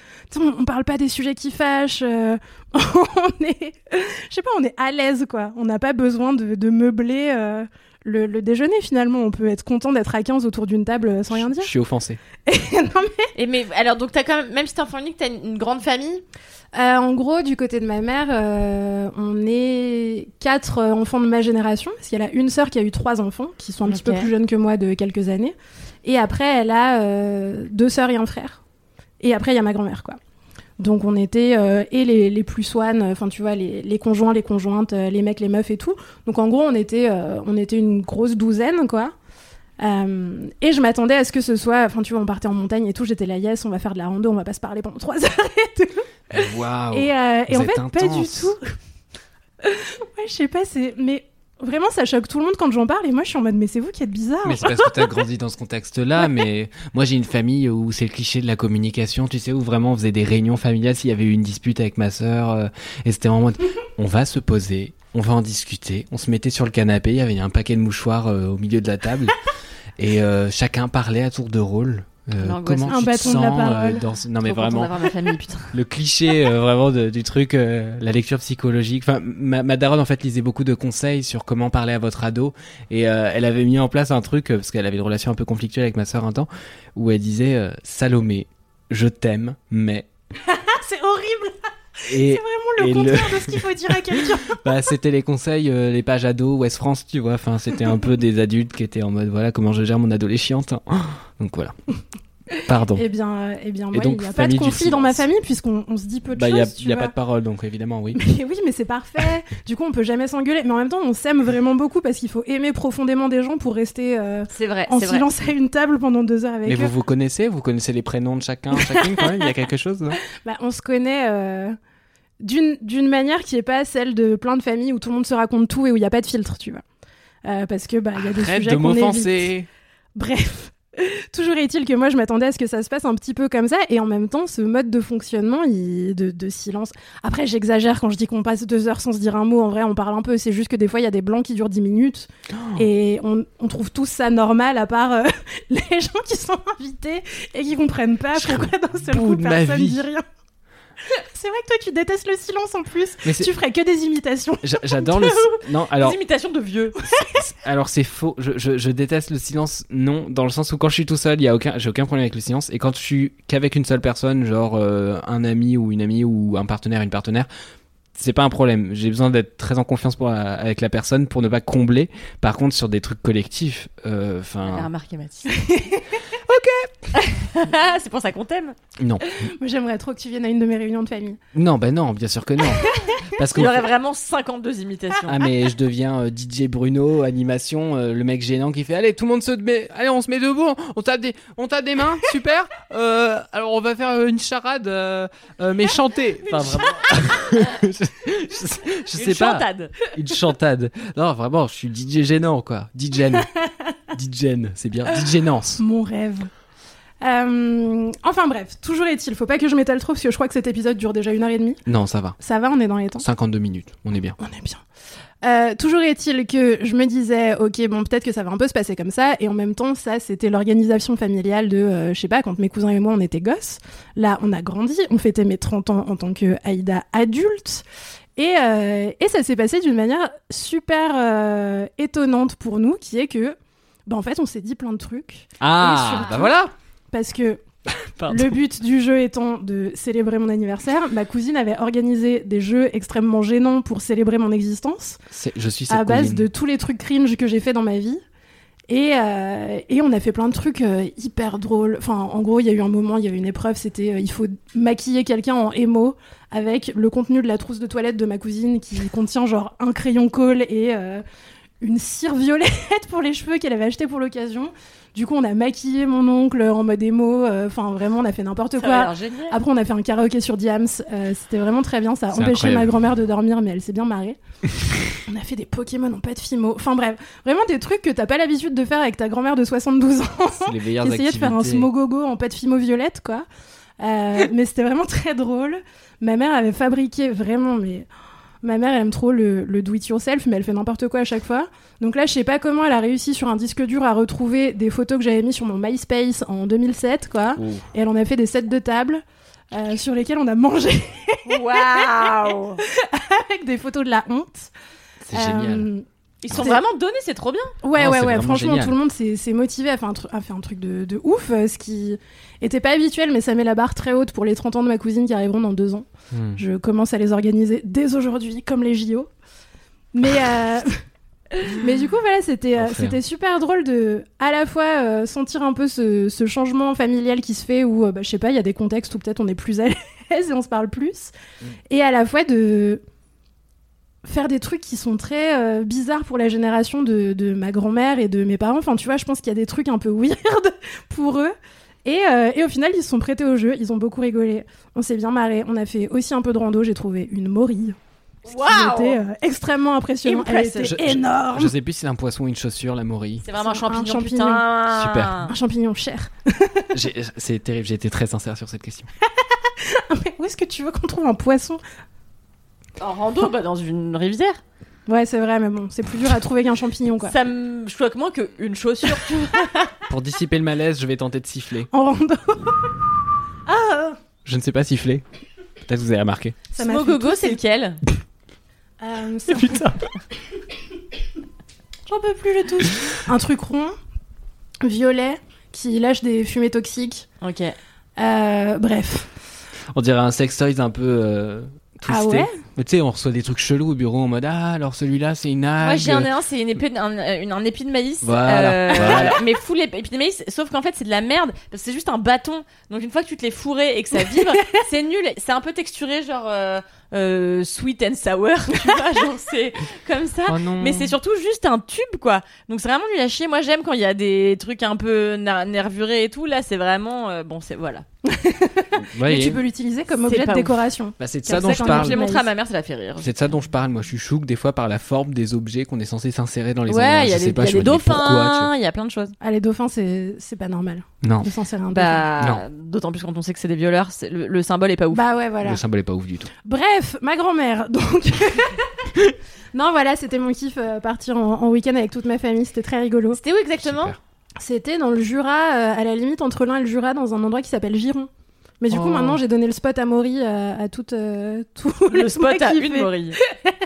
on parle pas des sujets qui fâchent. euh, on est, je sais pas, on est à l'aise quoi. On n'a pas besoin de, de meubler euh, le, le déjeuner finalement. On peut être content d'être à 15 autour d'une table euh, sans rien Je dire. suis offensé. non, mais, Et mais alors donc t'as quand même même si t'es enfant unique, t'as une, une grande famille? euh, en gros, du côté de ma mère, euh, on est quatre enfants de ma génération. Parce qu'elle a une sœur qui a eu trois enfants, qui sont un petit peu plus jeunes que moi de quelques années. Et après, elle a euh, deux sœurs et un frère. Et après, il y a ma grand-mère, quoi. Donc on était euh, et les, les plus swan, enfin tu vois les, les conjoints, les conjointes, euh, les mecs, les meufs et tout. Donc en gros on était euh, on était une grosse douzaine quoi. Euh, et je m'attendais à ce que ce soit, enfin tu vois on partait en montagne et tout, j'étais là yes on va faire de la rando, on va pas se parler pendant trois heures et tout. Waouh. Et, euh, et en fait, pas du tout. ouais, je sais pas, c'est. Mais vraiment, ça choque tout le monde quand j'en parle. Et moi, je suis en mode, mais c'est vous qui êtes bizarre. Mais c'est parce que t'as grandi dans ce contexte-là, mais moi j'ai une famille où c'est le cliché de la communication, tu sais, où vraiment on faisait des réunions familiales s'il y avait eu une dispute avec ma sœur, euh, et c'était en mode, on va se poser, on va en discuter, on se mettait sur le canapé, il y avait un paquet de mouchoirs euh, au milieu de la table, et euh, chacun parlait à tour de rôle. Euh, comment Un tu bâton te de la sens euh, dans ce- Non mais vraiment, ma famille le cliché euh, vraiment de- du truc, la lecture psychologique. Enfin, ma, ma daronne en fait lisait beaucoup de conseils sur comment parler à votre ado, et elle avait mis en place un truc parce qu'elle avait une relation un peu conflictuelle avec ma sœur un temps, où elle disait Salomé, je t'aime, mais c'est horrible. C'est vraiment le contraire de ce qu'il faut dire à quelqu'un. bah, c'était les conseils, euh, les pages ados, West France, tu vois. Enfin, c'était un peu des adultes qui étaient en mode voilà comment je gère mon adolescente. hein. Donc voilà. Pardon. Eh bien, euh, eh bien, moi, donc, il n'y a pas de conflit dans ma famille puisqu'on on se dit peu de Bah, il y a, choses. y a pas de parole, donc évidemment oui. Mais oui, mais c'est parfait. du coup, on peut jamais s'engueuler. Mais en même temps, on s'aime vraiment beaucoup parce qu'il faut aimer profondément des gens pour rester euh, C'est vrai, en vrai. silence à une table pendant deux heures avec Mais eux. vous vous connaissez Vous connaissez les prénoms de chacun, chacune quand même Il y a quelque chose non? Bah, on se connaît euh, d'une manière qui est pas celle de plein de familles où tout le monde se raconte tout et où il n'y a pas de filtre, tu vois. Euh, parce que bah il y a des Arrête sujets de m'offenser. Bref. Toujours est-il que moi je m'attendais à ce que ça se passe un petit peu comme ça et en même temps ce mode de fonctionnement il- de, de silence. Après j'exagère quand je dis qu'on passe deux heures sans se dire un mot, en vrai on parle un peu, c'est juste que des fois il y a des blancs qui durent dix minutes Oh. et on, on trouve tous ça normal à part euh, les gens qui sont invités et qui comprennent pas Je pourquoi d'un seul coup personne vie. dit rien. C'est vrai que toi tu détestes le silence en plus, Mais tu ferais que des imitations. J'a- J'adore le. Non, alors, Des imitations de vieux. alors c'est faux. Je, je, je déteste le silence. Non, dans le sens où quand je suis tout seul, il y a aucun, j'ai aucun problème avec le silence. Et quand je suis qu'avec une seule personne, genre euh, un ami ou une amie ou un partenaire, une partenaire, c'est pas un problème. J'ai besoin d'être très en confiance pour la- avec la personne pour ne pas combler. Par contre, sur des trucs collectifs, euh, enfin, remarqué Mathis. ok. c'est pour ça qu'on t'aime. non, Moi j'aimerais trop que tu viennes à une de mes réunions de famille. non, bah non, bien sûr que non. Parce que Il y aurait vraiment 52 imitations. Ah mais je deviens euh, DJ Bruno, animation, euh, le mec gênant qui fait allez tout le monde se met, allez on se met debout, on tape des, on tape des mains, super. Euh, alors on va faire euh, une charade, euh, euh, mais chanter. Enfin vraiment, je, je- je sais Une pas, chantade. une chantade. Non vraiment, je suis DJ gênant quoi, DJ, DJ, c'est bien, DJ Nance. Mon rêve. Euh, enfin bref, toujours est-il, faut pas que je m'étale trop parce que je crois que cet épisode dure déjà une heure et demie. Non ça va, Ça va, on est dans les temps. 52 minutes, on est bien. On est bien. Euh, toujours est-il que je me disais, ok, bon, peut-être que ça va un peu se passer comme ça, et en même temps, ça, c'était l'organisation familiale de, euh, je sais pas, quand mes cousins et moi, on était gosses. Là, on a grandi, on fêtait mes 30 ans en tant que Aïda adulte, et, euh, et ça s'est passé d'une manière super euh, étonnante pour nous, qui est que, bah, en fait, on s'est dit plein de trucs, Ah surtout- bah voilà. parce que. le but du jeu étant de célébrer mon anniversaire, ma cousine avait organisé des jeux extrêmement gênants pour célébrer mon existence Je suis à base cousine. de tous les trucs cringe que j'ai fait dans ma vie. Et, euh, et on a fait plein de trucs euh, hyper drôles. Enfin, en gros, il y a eu un moment, il y avait une épreuve, c'était euh, il faut maquiller quelqu'un en émo avec le contenu de la trousse de toilette de ma cousine qui contient genre un crayon colle et une cire violette pour les cheveux qu'elle avait acheté pour l'occasion. Du coup, on a maquillé mon oncle en mode émo. euh, Enfin, vraiment, on a fait n'importe quoi. Après, on a fait un karaoké sur Diams. euh, C'était vraiment très bien. Ça a empêché incroyable. ma grand-mère de dormir, mais elle s'est bien marrée. on a fait des Pokémon en pâte fimo. Enfin bref, vraiment des trucs que t'as pas l'habitude de faire avec ta grand-mère de 72 ans. C'est les meilleures qui essayait de faire un smogogo en pâte fimo violette, quoi. Euh, mais c'était vraiment très drôle. Ma mère avait fabriqué vraiment, mais ma mère elle aime trop le, le do it yourself, mais elle fait n'importe quoi à chaque fois. Donc là, je sais pas comment elle a réussi sur un disque dur à retrouver des photos que j'avais mis sur mon MySpace en 2007, quoi. Ouh. Et elle en a fait des sets de table. euh, sur lesquels on a mangé Waouh avec des photos de la honte. C'est génial. Ils sont vraiment donnés, c'est trop bien. Ouais, Non, ouais, ouais. Franchement, génial. tout le monde s'est motivé à faire un, tru- à faire un truc de, de ouf, euh, ce qui était pas habituel, mais ça met la barre très haute pour les 30 ans de ma cousine qui arriveront dans deux ans. Hmm. Je commence à les organiser dès aujourd'hui, comme les JO. Mais, euh, mais du coup, voilà, c'était euh, c'était super drôle de à la fois euh, sentir un peu ce, ce changement familial qui se fait où, euh, bah, je sais pas, il y a des contextes où peut-être on est plus à l'aise et on se parle plus, Mm. et à la fois de faire des trucs qui sont très euh, bizarres pour la génération de, de ma grand-mère et de mes parents. Enfin, tu vois, je pense qu'il y a des trucs un peu weird pour eux. Et, euh, et au final, ils se sont prêtés au jeu, ils ont beaucoup rigolé, on s'est bien marré. On a fait aussi un peu de rando, j'ai trouvé une morille. Ce qui était euh, extrêmement impressionnant. Elle Impressive. était Je- je- énorme. Je sais plus si c'est un poisson ou une chaussure, la morille. C'est vraiment un C'est un champignon, champignon. putain. Super. Un champignon cher. C'est terrible, j'ai été très sincère sur cette question. Mais où est-ce que tu veux qu'on trouve un poisson En rando, bah, dans une rivière. Ouais, c'est vrai, mais bon, c'est plus dur à trouver qu'un champignon, quoi. Ça me choque moins qu'une chaussure. tu vois. Pour dissiper le malaise, je vais tenter de siffler. En rando. ah Je ne sais pas siffler. Peut-être vous avez remarqué. Ça m'a fait Smogogo, c'est lequel Euh, c'est un- Putain. J'en peux plus, je tousse. Un truc rond, violet, qui lâche des fumées toxiques. Ok. Euh, bref. On dirait un sextoys un peu euh, twisté. Ah ouais Mais tu sais, on reçoit des trucs chelous au bureau en mode Ah, alors celui-là, c'est une algue. Moi j'ai un, un, c'est une épée, un, euh, une- un épi de maïs. Voilà, voilà. Mais full ép- épi de maïs, sauf qu'en fait c'est de la merde, parce que c'est juste un bâton. Donc une fois que tu te l'es fourré et que ça vibre, c'est nul. C'est un peu texturé, genre euh, euh, sweet and sour, tu vois, genre c'est comme ça. Oh. Mais c'est surtout juste un tube, quoi. Donc c'est vraiment nul à chier. Moi j'aime quand il y a des trucs un peu ner- nervurés et tout. Là c'est vraiment. euh, bon, c'est voilà. Ouais, Mais et- tu peux l'utiliser comme objet de décoration. bah, c'est de ça dont je parle. je l'ai montré à ma mère, ça l'a fait rire. C'est de ça dont je parle. Moi, je suis chouk des fois par la forme des objets qu'on est censé s'insérer dans les. Ouais, il y Je a sais des, pas, y a pourquoi, dauphins, il y a plein de choses. Ah, les dauphins, c'est c'est pas normal. Non, de s'en servir un dauphin. Bah, d'autant plus quand on sait que c'est des violeurs, le, le symbole est pas ouf. Bah ouais, voilà. le symbole est pas ouf du tout. Bref, ma grand-mère, donc. non, voilà, c'était mon kiff, euh, partir en, en week-end avec toute ma famille, c'était très rigolo. C'était où exactement Super. C'était dans le Jura, euh, à la limite entre l'Ain et le Jura, dans un endroit qui s'appelle Giron. Mais du coup, Oh. maintenant, j'ai donné le spot à Maury euh, à toute, euh, tous Le les spot à une morille.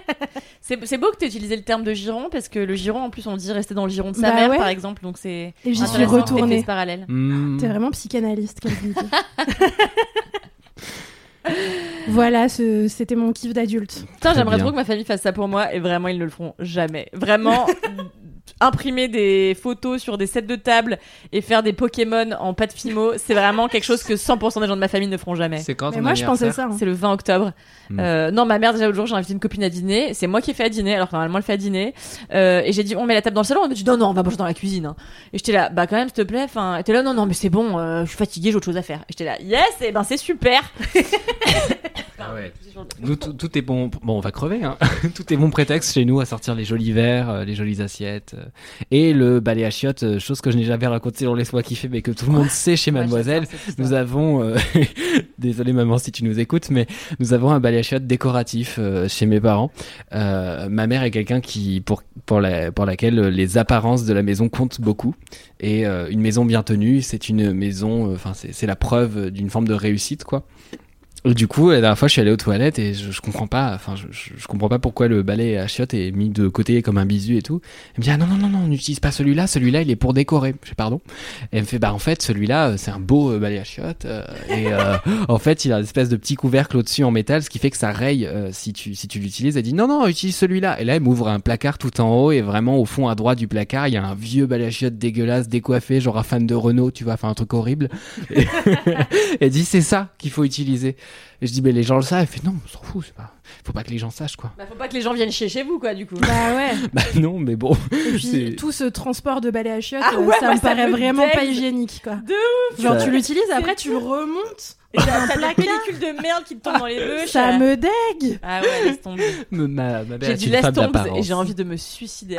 c'est c'est beau que tu utilisé le terme de giron parce que le giron en plus on dit rester dans le giron de sa Bah mère ouais. par exemple donc c'est Et j'y suis intéressant que t'aies retournée. ce parallèle. Hmm. T'es vraiment psychanalyste, Calvin. voilà, ce- c'était mon kiff d'adulte. Putain Très j'aimerais bien. trop que ma famille fasse ça pour moi et vraiment ils ne le feront jamais. Vraiment imprimer des photos sur des sets de table et faire des Pokémon en pâte fimo c'est vraiment quelque chose que 100% des gens de ma famille ne feront jamais. C'est quand Mais moi, je pensais ça. hein. C'est le 20 octobre. Hmm. Euh, non, ma mère déjà l'autre jour, j'ai invité une copine à dîner. C'est moi qui ai fait à dîner, alors que normalement elle fait à dîner. Euh, et j'ai dit on met la table dans le salon. Elle m'a dit non non, on va manger dans la cuisine. hein. Et j'étais là, bah quand même s'il te plaît. Enfin, elle était là non non mais c'est bon, euh, je suis fatiguée, j'ai autre chose à faire. Et j'étais là yes, et ben c'est super. Ah ouais. Nous, tout, tout est bon. Bon, on va crever. Hein. tout est bon prétexte chez nous à sortir les jolis verres, euh, les jolies assiettes euh, et le balai à chiottes, euh, chose que je n'ai jamais racontée dans Laisse-moi kiffer, mais que tout le monde sait chez Mademoiselle. Nous avons, euh, désolé maman si tu nous écoutes, mais nous avons un balai à chiottes décoratif euh, chez mes parents. Euh, ma mère est quelqu'un qui, pour, pour, la, pour laquelle les apparences de la maison comptent beaucoup. Et une maison bien tenue, c'est une maison, enfin c'est la preuve d'une forme de réussite, quoi. Du coup, la dernière fois, je suis allé aux toilettes et je, je comprends pas, enfin, je, je, comprends pas pourquoi le balai à chiottes est mis de côté comme un bisu et tout. Elle me dit, ah non, non, non, non, on n'utilise pas celui-là, celui-là, il est pour décorer. Je pardon. Elle me fait, bah, en fait, celui-là, euh, c'est un beau euh, balai à chiottes. euh, et euh, en fait, il a une espèce de petit couvercle au-dessus en métal, ce qui fait que ça raye euh, si tu, si tu l'utilises. Elle dit, non, non, utilise celui-là. Et là, elle m'ouvre un placard tout en haut et vraiment, au fond, à droite du placard, il y a un vieux balai à chiottes dégueulasse, décoiffé, genre un fan de Renault, tu vois, enfin, un truc horrible. Et elle dit, c'est ça qu'il faut utiliser. Et je dis, mais les gens le savent. Elle fait, non, on s'en fout, c'est pas. Faut pas que les gens sachent quoi. Bah, faut pas que les gens viennent chez chez vous, quoi, du coup. Bah ouais. Bah non, mais bon. Et puis tout ce transport de balai à chiottes, Ah euh, ouais, ça me ça paraît me vraiment pas hygiénique quoi. De Genre Ça- tu l'utilises, après tu le remontes. Et t'as placard. pellicules de merde qui te tombent dans les bouches. Ça me dégue. Ah ouais, laisse tomber. Ma, ma J'ai du laisse tomber et j'ai envie de me suicider.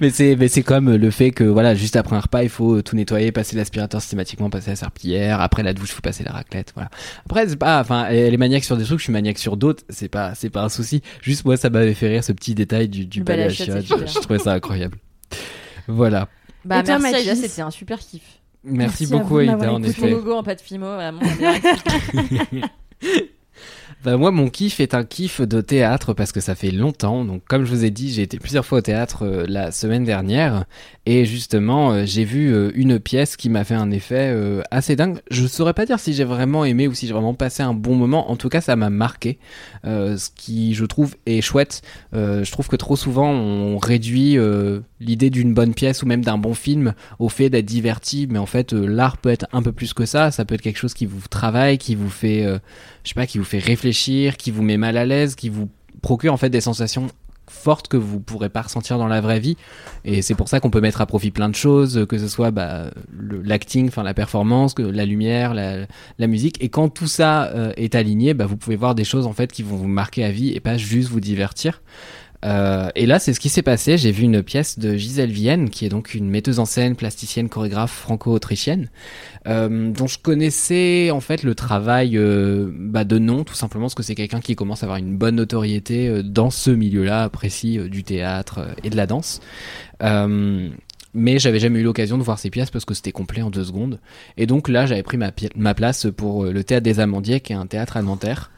mais c'est mais c'est comme le fait que voilà juste après un repas il faut tout nettoyer passer l'aspirateur systématiquement passer la serpillière après la douche il faut passer la raclette voilà après c'est pas enfin elle est maniaque sur des trucs suis maniaque sur d'autres c'est pas c'est pas un souci juste moi ça m'avait fait rire ce petit détail du, du balai à chiottes, super. je trouvais ça incroyable voilà Bah, toi, merci, Aïda, c'était un super kiff. merci, beaucoup Aïda en écouté. Mon effet logo en pas de fimo, vraiment. on a bien kiffé. Bah, moi, mon kiff est un kiff de théâtre parce que ça fait longtemps. Donc, comme je vous ai dit, j'ai été plusieurs fois au théâtre euh, la semaine dernière et justement, euh, j'ai vu euh, une pièce qui m'a fait un effet assez dingue. Je saurais pas dire si j'ai vraiment aimé ou si j'ai vraiment passé un bon moment. En tout cas, ça m'a marqué. Ce qui, je trouve, est chouette. Je trouve que trop souvent, on réduit l'idée d'une bonne pièce ou même d'un bon film au fait d'être diverti. Mais en fait, l'art peut être un peu plus que ça. Ça peut être quelque chose qui vous travaille, qui vous fait je sais pas, qui vous fait réfléchir, qui vous met mal à l'aise, qui vous procure en fait des sensations fortes que vous pourrez pas ressentir dans la vraie vie. Et c'est pour ça qu'on peut mettre à profit plein de choses que ce soit bah, l'acting enfin la performance la lumière la, la musique. Et quand tout ça euh, est aligné bah, vous pouvez voir des choses en fait qui vont vous marquer à vie et pas juste vous divertir euh, et là, c'est ce qui s'est passé. J'ai vu une pièce de Gisèle Vienne, qui est donc une metteuse en scène, plasticienne, chorégraphe franco-autrichienne, euh, dont je connaissais en fait le travail euh, bah, de nom, tout simplement parce que c'est quelqu'un qui commence à avoir une bonne notoriété dans ce milieu-là précis du théâtre et de la danse. Mais j'avais jamais eu l'occasion de voir ces pièces parce que c'était complet en deux secondes. Et donc là, j'avais pris ma, place pour le théâtre des Amandiers, qui est un théâtre à.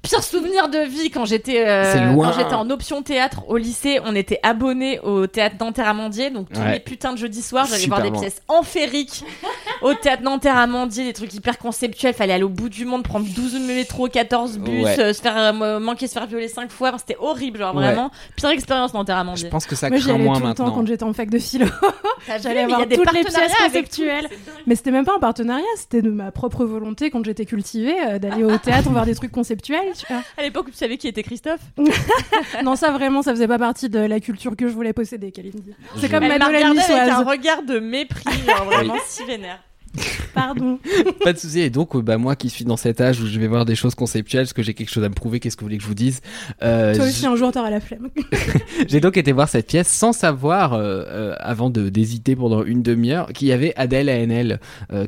Pire souvenir de vie quand j'étais euh, quand j'étais en option théâtre au lycée, on était abonné au théâtre Nanterre Amandier, donc tous Ouais. les putains de jeudis soirs, j'allais voir des pièces enfériques au théâtre Nanterre Amandier, des trucs hyper conceptuels, fallait aller au bout du monde, prendre 12 métro, 14 bus, Ouais. euh, se faire euh, manquer se faire violer 5 fois, Enfin, c'était horrible, genre Ouais. vraiment pire expérience Nanterre Je Amandier. pense que ça Moi craint moins tout le maintenant. temps quand j'étais en fac de philo. J'allais des toutes les pièces conceptuelles. Mais c'était même pas un partenariat, c'était de ma propre volonté quand j'étais cultivée euh, d'aller au théâtre voir des trucs conceptuels, tu vois. À l'époque où tu savais qui était Christophe? Non, ça vraiment, ça faisait pas partie de la culture que je voulais posséder, Kalindi. C'est comme Elle m'a Manuela regardé avec un regard de mépris, genre vraiment si vénère. Pardon. Pas de souci. Et donc, euh, bah, moi qui suis dans cet âge où je vais voir des choses conceptuelles, parce que j'ai quelque chose à me prouver, qu'est-ce que vous voulez que je vous dise euh, Toi aussi, un jour, t'auras la flemme. J'ai donc été voir cette pièce sans savoir, euh, euh, avant de d'hésiter pendant une demi-heure, qu'il y avait Adèle ANL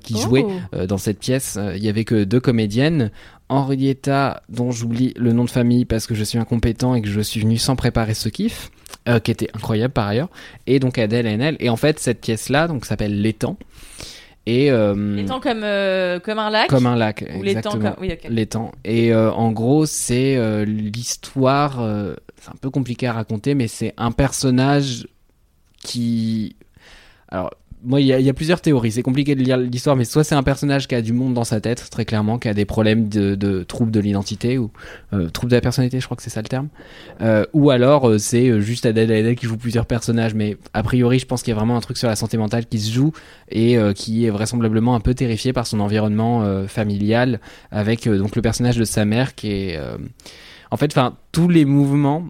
qui Oh. jouait dans cette pièce. Il y avait que deux comédiennes. Henrietta, dont j'oublie le nom de famille parce que je suis incompétent et que je suis venu sans préparer ce kiff, qui était incroyable par ailleurs, et donc Adèle ANL. Et en fait, cette pièce-là, donc s'appelle L'étang. Et euh, L'étang comme, euh, comme un lac comme un lac, Ou l'étang exactement. comme... Oui, ok. L'étang. Et euh, en gros, c'est euh, l'histoire. euh, c'est un peu compliqué à raconter, mais c'est un personnage qui. Alors, moi, il y, a- plusieurs théories. C'est compliqué de lire l'histoire, mais soit c'est un personnage qui a du monde dans sa tête, très clairement, qui a des problèmes de, troubles de l'identité ou euh, troubles de la personnalité, je crois que c'est ça le terme. Euh, ou alors euh, c'est juste Adèle Haenel qui joue plusieurs personnages, mais a priori, je pense qu'il y a vraiment un truc sur la santé mentale qui se joue et qui est vraisemblablement un peu terrifié par son environnement familial, avec donc le personnage de sa mère qui est, en fait, enfin tous les mouvements.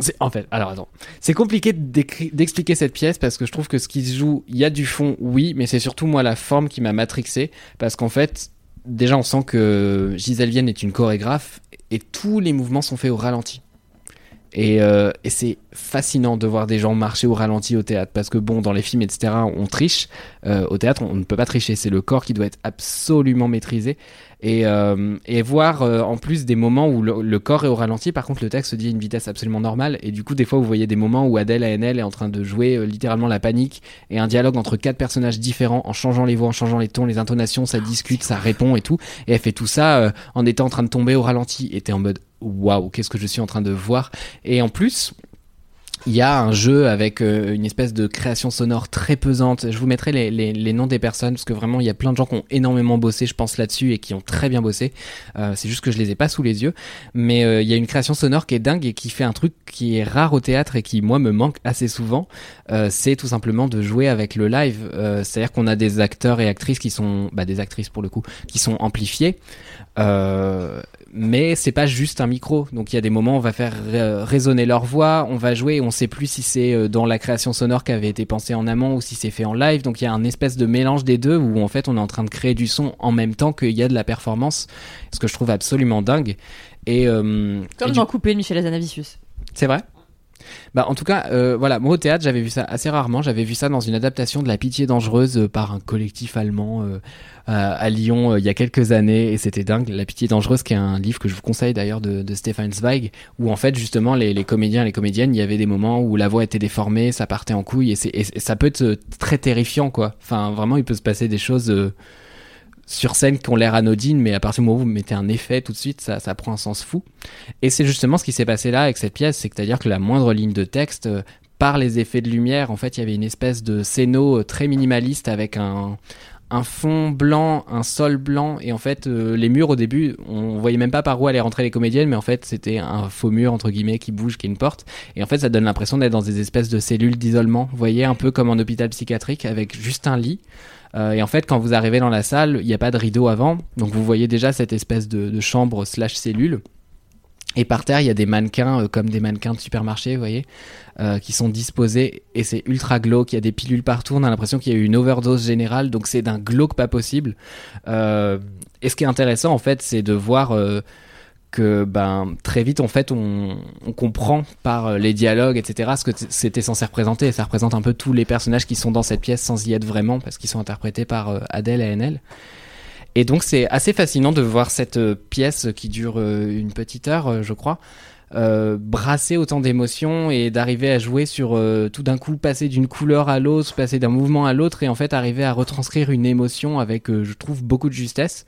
C'est, en fait, alors attends, c'est compliqué d'expliquer cette pièce parce que je trouve que ce qui se joue, il y a du fond, oui, mais c'est surtout moi la forme qui m'a matrixé parce qu'en fait, déjà on sent que Gisèle Vienne est une chorégraphe et tous les mouvements sont faits au ralenti. Et, euh, et c'est fascinant de voir des gens marcher au ralenti au théâtre parce que bon, dans les films, etc., on triche. Euh, au théâtre, on ne peut pas tricher. C'est le corps qui doit être absolument maîtrisé. Et, euh, voir euh, en plus des moments où le, corps est au ralenti, par contre, le texte dit une vitesse absolument normale. Et du coup, des fois, vous voyez des moments où Adèle ANL est en train de jouer littéralement la panique et un dialogue entre quatre personnages différents en changeant les voix, en changeant les tons, les intonations, ça discute, ça répond et tout. Et elle fait tout ça en étant en train de tomber au ralenti. Et t'es en mode waouh, qu'est-ce que je suis en train de voir Et en plus, Il y a un jeu avec euh, une espèce de création sonore très pesante. Je vous mettrai les, noms des personnes parce que vraiment il y a plein de gens qui ont énormément bossé, je pense là-dessus et qui ont très bien bossé. Euh, c'est juste que je les ai pas sous les yeux, mais euh, il y a une création sonore qui est dingue et qui fait un truc qui est rare au théâtre et qui moi me manque assez souvent. C'est tout simplement de jouer avec le live. C'est-à-dire qu'on a des acteurs et actrices qui sont, bah, des actrices pour le coup, qui sont amplifiés. Euh, mais c'est pas juste un micro. Donc il y a des moments où on va faire ré- résonner leur voix, on va jouer, et on sait plus si c'est euh, dans la création sonore qui avait été pensée en amont ou si c'est fait en live. Donc il y a un espèce de mélange des deux où en fait on est en train de créer du son en même temps qu'il y a de la performance, ce que je trouve absolument dingue. Et, euh, Comme et du dans Coupé de Michel Azanavicius. c'est vrai? Bah, en tout cas, euh, voilà, moi au théâtre, j'avais vu ça assez rarement. J'avais vu ça dans une adaptation de La Pitié dangereuse euh, par un collectif allemand euh, à, Lyon il y a quelques années, et c'était dingue. La Pitié dangereuse, qui est un livre que je vous conseille d'ailleurs de, Stefan Zweig, où en fait justement les, comédiens et les comédiennes, il y avait des moments où la voix était déformée, ça partait en couille, et, et, ça peut être très terrifiant, quoi. Enfin, vraiment, il peut se passer des choses. Sur scène qui ont l'air anodines, mais à partir du moment où vous mettez un effet tout de suite, ça, ça prend un sens fou. Et c'est justement ce qui s'est passé là avec cette pièce, c'est à dire que la moindre ligne de texte, euh, par les effets de lumière, en fait, il y avait une espèce de scéno euh, très minimaliste avec un, un fond blanc, un sol blanc, et en fait, euh, les murs au début, on voyait même pas par où allaient rentrer les comédiennes, mais en fait, c'était un faux mur, entre guillemets, qui bouge, qui est une porte. Et en fait, ça donne l'impression d'être dans des espèces de cellules d'isolement, vous voyez, un peu comme en hôpital psychiatrique, avec juste un lit. Euh, et en fait, quand vous arrivez dans la salle, il n'y a pas de rideau avant, donc vous voyez déjà cette espèce de, chambre slash cellule. Et par terre, il y a des mannequins, euh, comme des mannequins de supermarché, vous voyez, euh, qui sont disposés, et c'est ultra glauque, il y a des pilules partout, on a l'impression qu'il y a eu une overdose générale, donc c'est d'un glauque pas possible. Et ce qui est intéressant, en fait, c'est de voir que ben, très vite, en fait, on, comprend par euh, les dialogues, etc., ce que c'était censé représenter. Ça représente un peu tous les personnages qui sont dans cette pièce sans y être vraiment, parce qu'ils sont interprétés par euh, Adèle et NL. Et donc, c'est assez fascinant de voir cette euh, pièce qui dure une petite heure, je crois, brasser autant d'émotions et d'arriver à jouer sur tout d'un coup passer d'une couleur à l'autre, passer d'un mouvement à l'autre et en fait arriver à retranscrire une émotion avec, je trouve, beaucoup de justesse.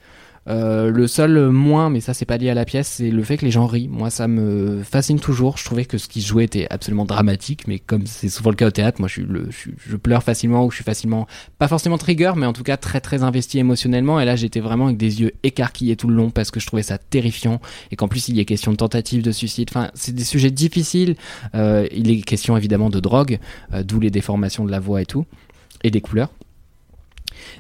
Euh, le seul moins, mais ça c'est pas lié à la pièce, c'est le fait que les gens rient. Moi ça me fascine toujours. Je trouvais que ce qui jouait était absolument dramatique, mais comme c'est souvent le cas au théâtre, moi je, suis le, je pleure facilement ou je suis facilement, pas forcément trigger, mais en tout cas très très investi émotionnellement. Et là j'étais vraiment avec des yeux écarquillés tout le long parce que je trouvais ça terrifiant et qu'en plus il y a question de tentative de suicide. Enfin c'est des sujets difficiles. Euh, il est question évidemment de drogue, euh, d'où les déformations de la voix et tout, et des couleurs.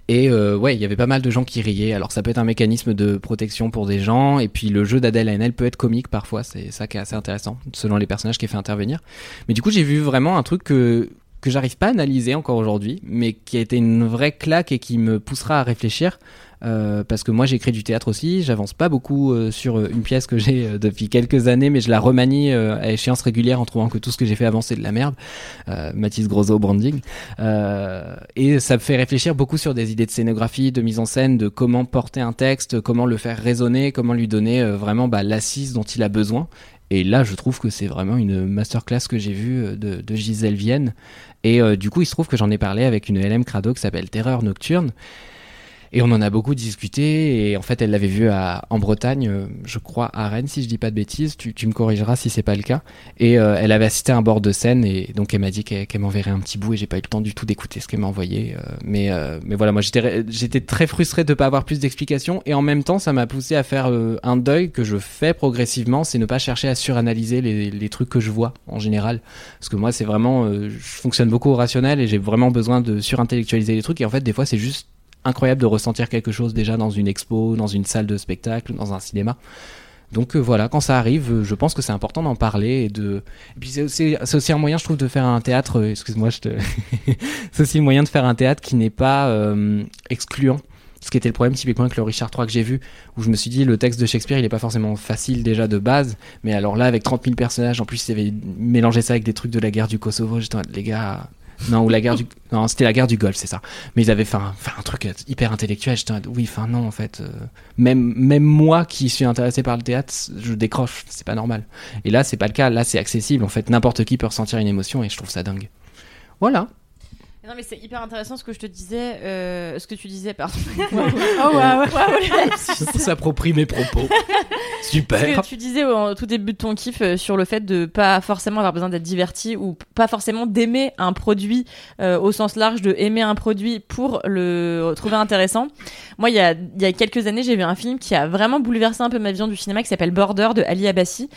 Et euh, ouais, il y avait pas mal de gens qui riaient. Alors ça peut être un mécanisme de protection pour des gens, et puis le jeu d'Adèle Haenel peut être comique parfois. C'est ça qui est assez intéressant, selon les personnages qui fait intervenir. Mais du coup, j'ai vu vraiment un truc que que j'arrive pas à analyser encore aujourd'hui, mais qui a été une vraie claque et qui me poussera à réfléchir. Euh, parce que moi j'écris du théâtre aussi, j'avance pas beaucoup euh, sur euh, une pièce que j'ai depuis quelques années, mais je la remanie à échéance régulière en trouvant que tout ce que j'ai fait avant c'est de la merde. Mathis Grosso branding. Et ça me fait réfléchir beaucoup sur des idées de scénographie, de mise en scène, de comment porter un texte, comment le faire résonner, comment lui donner vraiment bah, l'assise dont il a besoin. Et là, je trouve que c'est vraiment une masterclass que j'ai vue de, Gisèle Vienne. Et du coup, il se trouve que j'en ai parlé avec une LM Crado qui s'appelle Terreur Nocturne. Et on en a beaucoup discuté. Et en fait, elle l'avait vu à, en Bretagne, euh, je crois à Rennes, si je dis pas de bêtises. Tu, tu me corrigeras si c'est pas le cas. Et euh, elle avait assisté à un bord de scène. Et donc, elle m'a dit qu'elle m'enverrait un petit bout. Et j'ai pas eu le temps du tout d'écouter ce qu'elle m'a envoyé. euh, mais, euh, mais voilà, moi, j'étais j'étais très frustré de pas avoir plus d'explications. Et en même temps, ça m'a poussé à faire euh, un deuil que je fais progressivement. C'est ne pas chercher à suranalyser les, les trucs que je vois en général. Parce que moi, c'est vraiment. euh, je fonctionne beaucoup au rationnel. Et j'ai vraiment besoin de surintellectualiser les trucs. Et en fait, des fois, c'est juste incroyable de ressentir quelque chose déjà dans une expo, dans une salle de spectacle, dans un cinéma. Donc euh, voilà, quand ça arrive, euh, je pense que c'est important d'en parler et de. Et puis c'est aussi, un moyen, je trouve, de faire un théâtre. euh, Excuse-moi, je te. c'est aussi le moyen de faire un théâtre qui n'est pas excluant. Ce qui était le problème typiquement avec le Richard III que j'ai vu, où je me suis dit le texte de Shakespeare il est pas forcément facile déjà de base, mais alors là avec 30 000 personnages, en plus il avait mélangé ça avec des trucs de la guerre du Kosovo, j'étais les gars, non ou la guerre du, non c'était la guerre du Golfe c'est ça, mais ils avaient fait un, un truc hyper intellectuel, j'étais oui enfin non en fait, euh, même même moi qui suis intéressé par le théâtre, je décroche, c'est pas normal. Et là c'est pas le cas, là c'est accessible en fait, n'importe qui peut ressentir une émotion et je trouve ça dingue. Voilà. Non mais c'est hyper intéressant ce que je te disais, euh, ce que tu disais, pardon. oh ouais, ouais. s'approprie mes propos. Super. Ce que tu disais au tout début de ton kiff euh, sur le fait de pas forcément avoir besoin d'être diverti ou pas forcément d'aimer un produit euh, au sens large, de aimer un produit pour le trouver intéressant. Moi, il y a, il y a quelques années, j'ai vu un film qui a vraiment bouleversé un peu ma vision du cinéma qui s'appelle Border de Ali Abbasi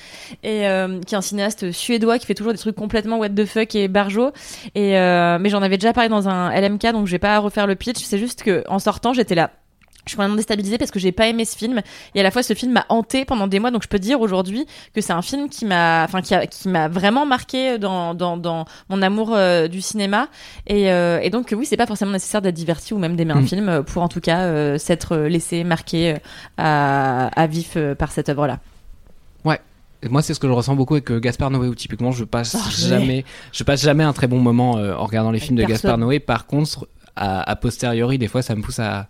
et euh, qui est un cinéaste suédois qui fait toujours des trucs complètement what the fuck et barjo. Et euh, mais j'en avais déjà parlé dans un LMK, donc je vais pas refaire le pitch. C'est juste que en sortant, j'étais là. Je suis vraiment déstabilisée parce que j'ai pas aimé ce film et à la fois ce film m'a hanté pendant des mois donc je peux dire aujourd'hui que c'est un film qui m'a enfin qui, a- qui m'a vraiment marqué dans, dans, dans mon amour euh, du cinéma et, euh, et donc oui c'est pas forcément nécessaire d'être diverti ou même d'aimer un Mm. film pour en tout cas euh, s'être laissé marquer à, à vif par cette œuvre là. Et moi, c'est ce que je ressens beaucoup avec euh, Gaspard Noé, où typiquement, je passe Oh, jamais, je passe jamais un très bon moment euh, en regardant les films de personne. Gaspard Noé. Par contre, à posteriori, des fois, ça me pousse à,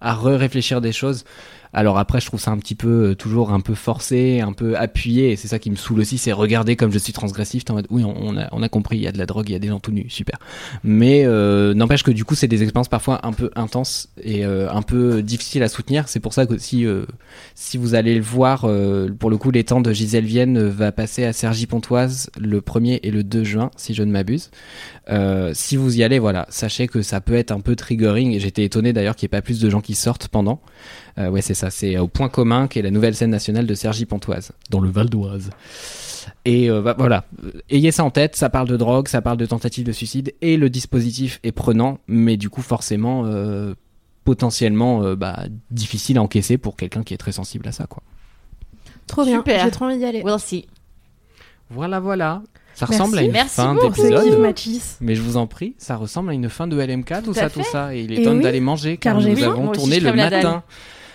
à re-réfléchir des choses. Alors après, je trouve ça un petit peu, euh, toujours un peu forcé, un peu appuyé, et c'est ça qui me saoule aussi, c'est regarder comme je suis transgressif, en mode, oui, on, a, compris, il y a de la drogue, il y a des gens tout nus, super. Mais euh, n'empêche que du coup, c'est des expériences parfois un peu intenses et euh, un peu difficiles à soutenir. C'est pour ça que si, si vous allez le voir, pour le coup, les temps de Gisèle Vienne va passer à Sergi Pontoise le 1er et le 2 juin, si je ne m'abuse. Si vous y allez, voilà, sachez que ça peut être un peu triggering. Et j'étais étonné d'ailleurs qu'il n'y ait pas plus de gens qui sortent pendant. Euh, ouais, c'est ça, c'est au Point commun, qui est la nouvelle scène nationale de Sergi Pontoise, dans le Val d'Oise. Et euh, bah, voilà, Euh, ayez ça en tête, ça parle de drogue, ça parle de tentative de suicide, et le dispositif est prenant, mais du coup forcément euh, potentiellement euh, bah, difficile à encaisser pour quelqu'un qui est très sensible à ça. quoi. Trop bien. Super. J'ai trop envie d'y aller. We'll see. Voilà, voilà. Ça Merci. ressemble à une Merci fin d'épisode. Mathis. Mais je vous en prie, ça ressemble à une fin de LMK, tout, Tout ça, tout ça. Et il est Et temps oui, d'aller manger car, car j'ai nous avons tourné le matin.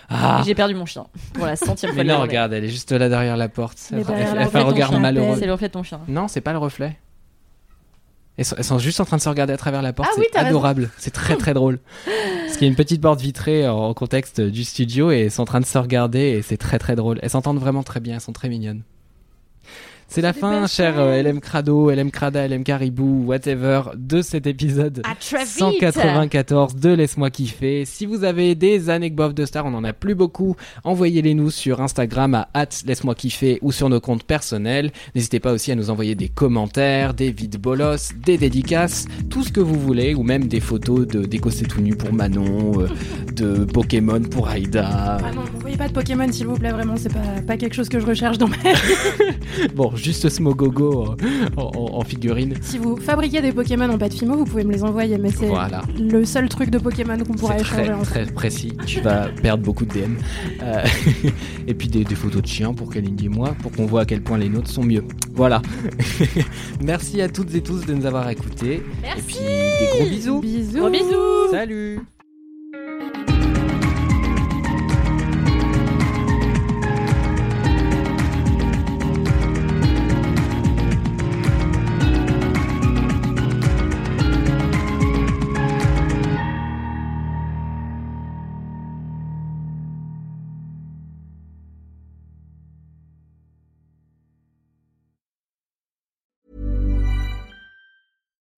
Ah, J'ai perdu mon chien pour la centième fois. mais non, regarde, elle est juste là derrière la porte. Elle derrière fait un regard malheureux. C'est le reflet de ton chien. Non, c'est pas le reflet. Elles sont, elles sont juste en train de se regarder à travers la porte. Ah oui, c'est adorable. C'est très très drôle. Parce qu'il y a une petite porte vitrée en en contexte du studio et elles sont en train de se regarder et c'est très très drôle. Elles s'entendent vraiment très bien. Elles sont très mignonnes. C'est la fin, cher euh, LM Crado, LM Crada, LM Caribou, whatever, de cet épisode À très vite. 194 de Laisse-moi kiffer. Si vous avez des anecdotes de stars, on en a plus beaucoup, envoyez-les nous sur Instagram à laisse-moi kiffer ou sur nos comptes personnels. N'hésitez pas aussi à nous envoyer des commentaires, des vides bolos, des dédicaces, tout ce que vous voulez, ou même des photos de d'écossais tout nu pour Manon, euh, de Pokémon pour Aïda. Ah non, n'envoyez pas de Pokémon s'il vous plaît, vraiment, c'est pas, pas quelque chose que je recherche dans ma Bon, juste Smogogo en, en- en figurine. Si vous fabriquez des Pokémon en pâte fimo, vous pouvez me les envoyer, mais c'est Voilà. le seul truc de Pokémon qu'on pourra échanger très, ensemble. très précis. Tu vas perdre beaucoup de DM. Euh, et puis des, des photos de chiens pour Kalindi et moi, pour qu'on voit à quel point les nôtres sont mieux. Voilà. Merci à toutes et tous de nous avoir écoutés. Merci. Et puis des gros bisous. Bisous. Gros bisous. Salut.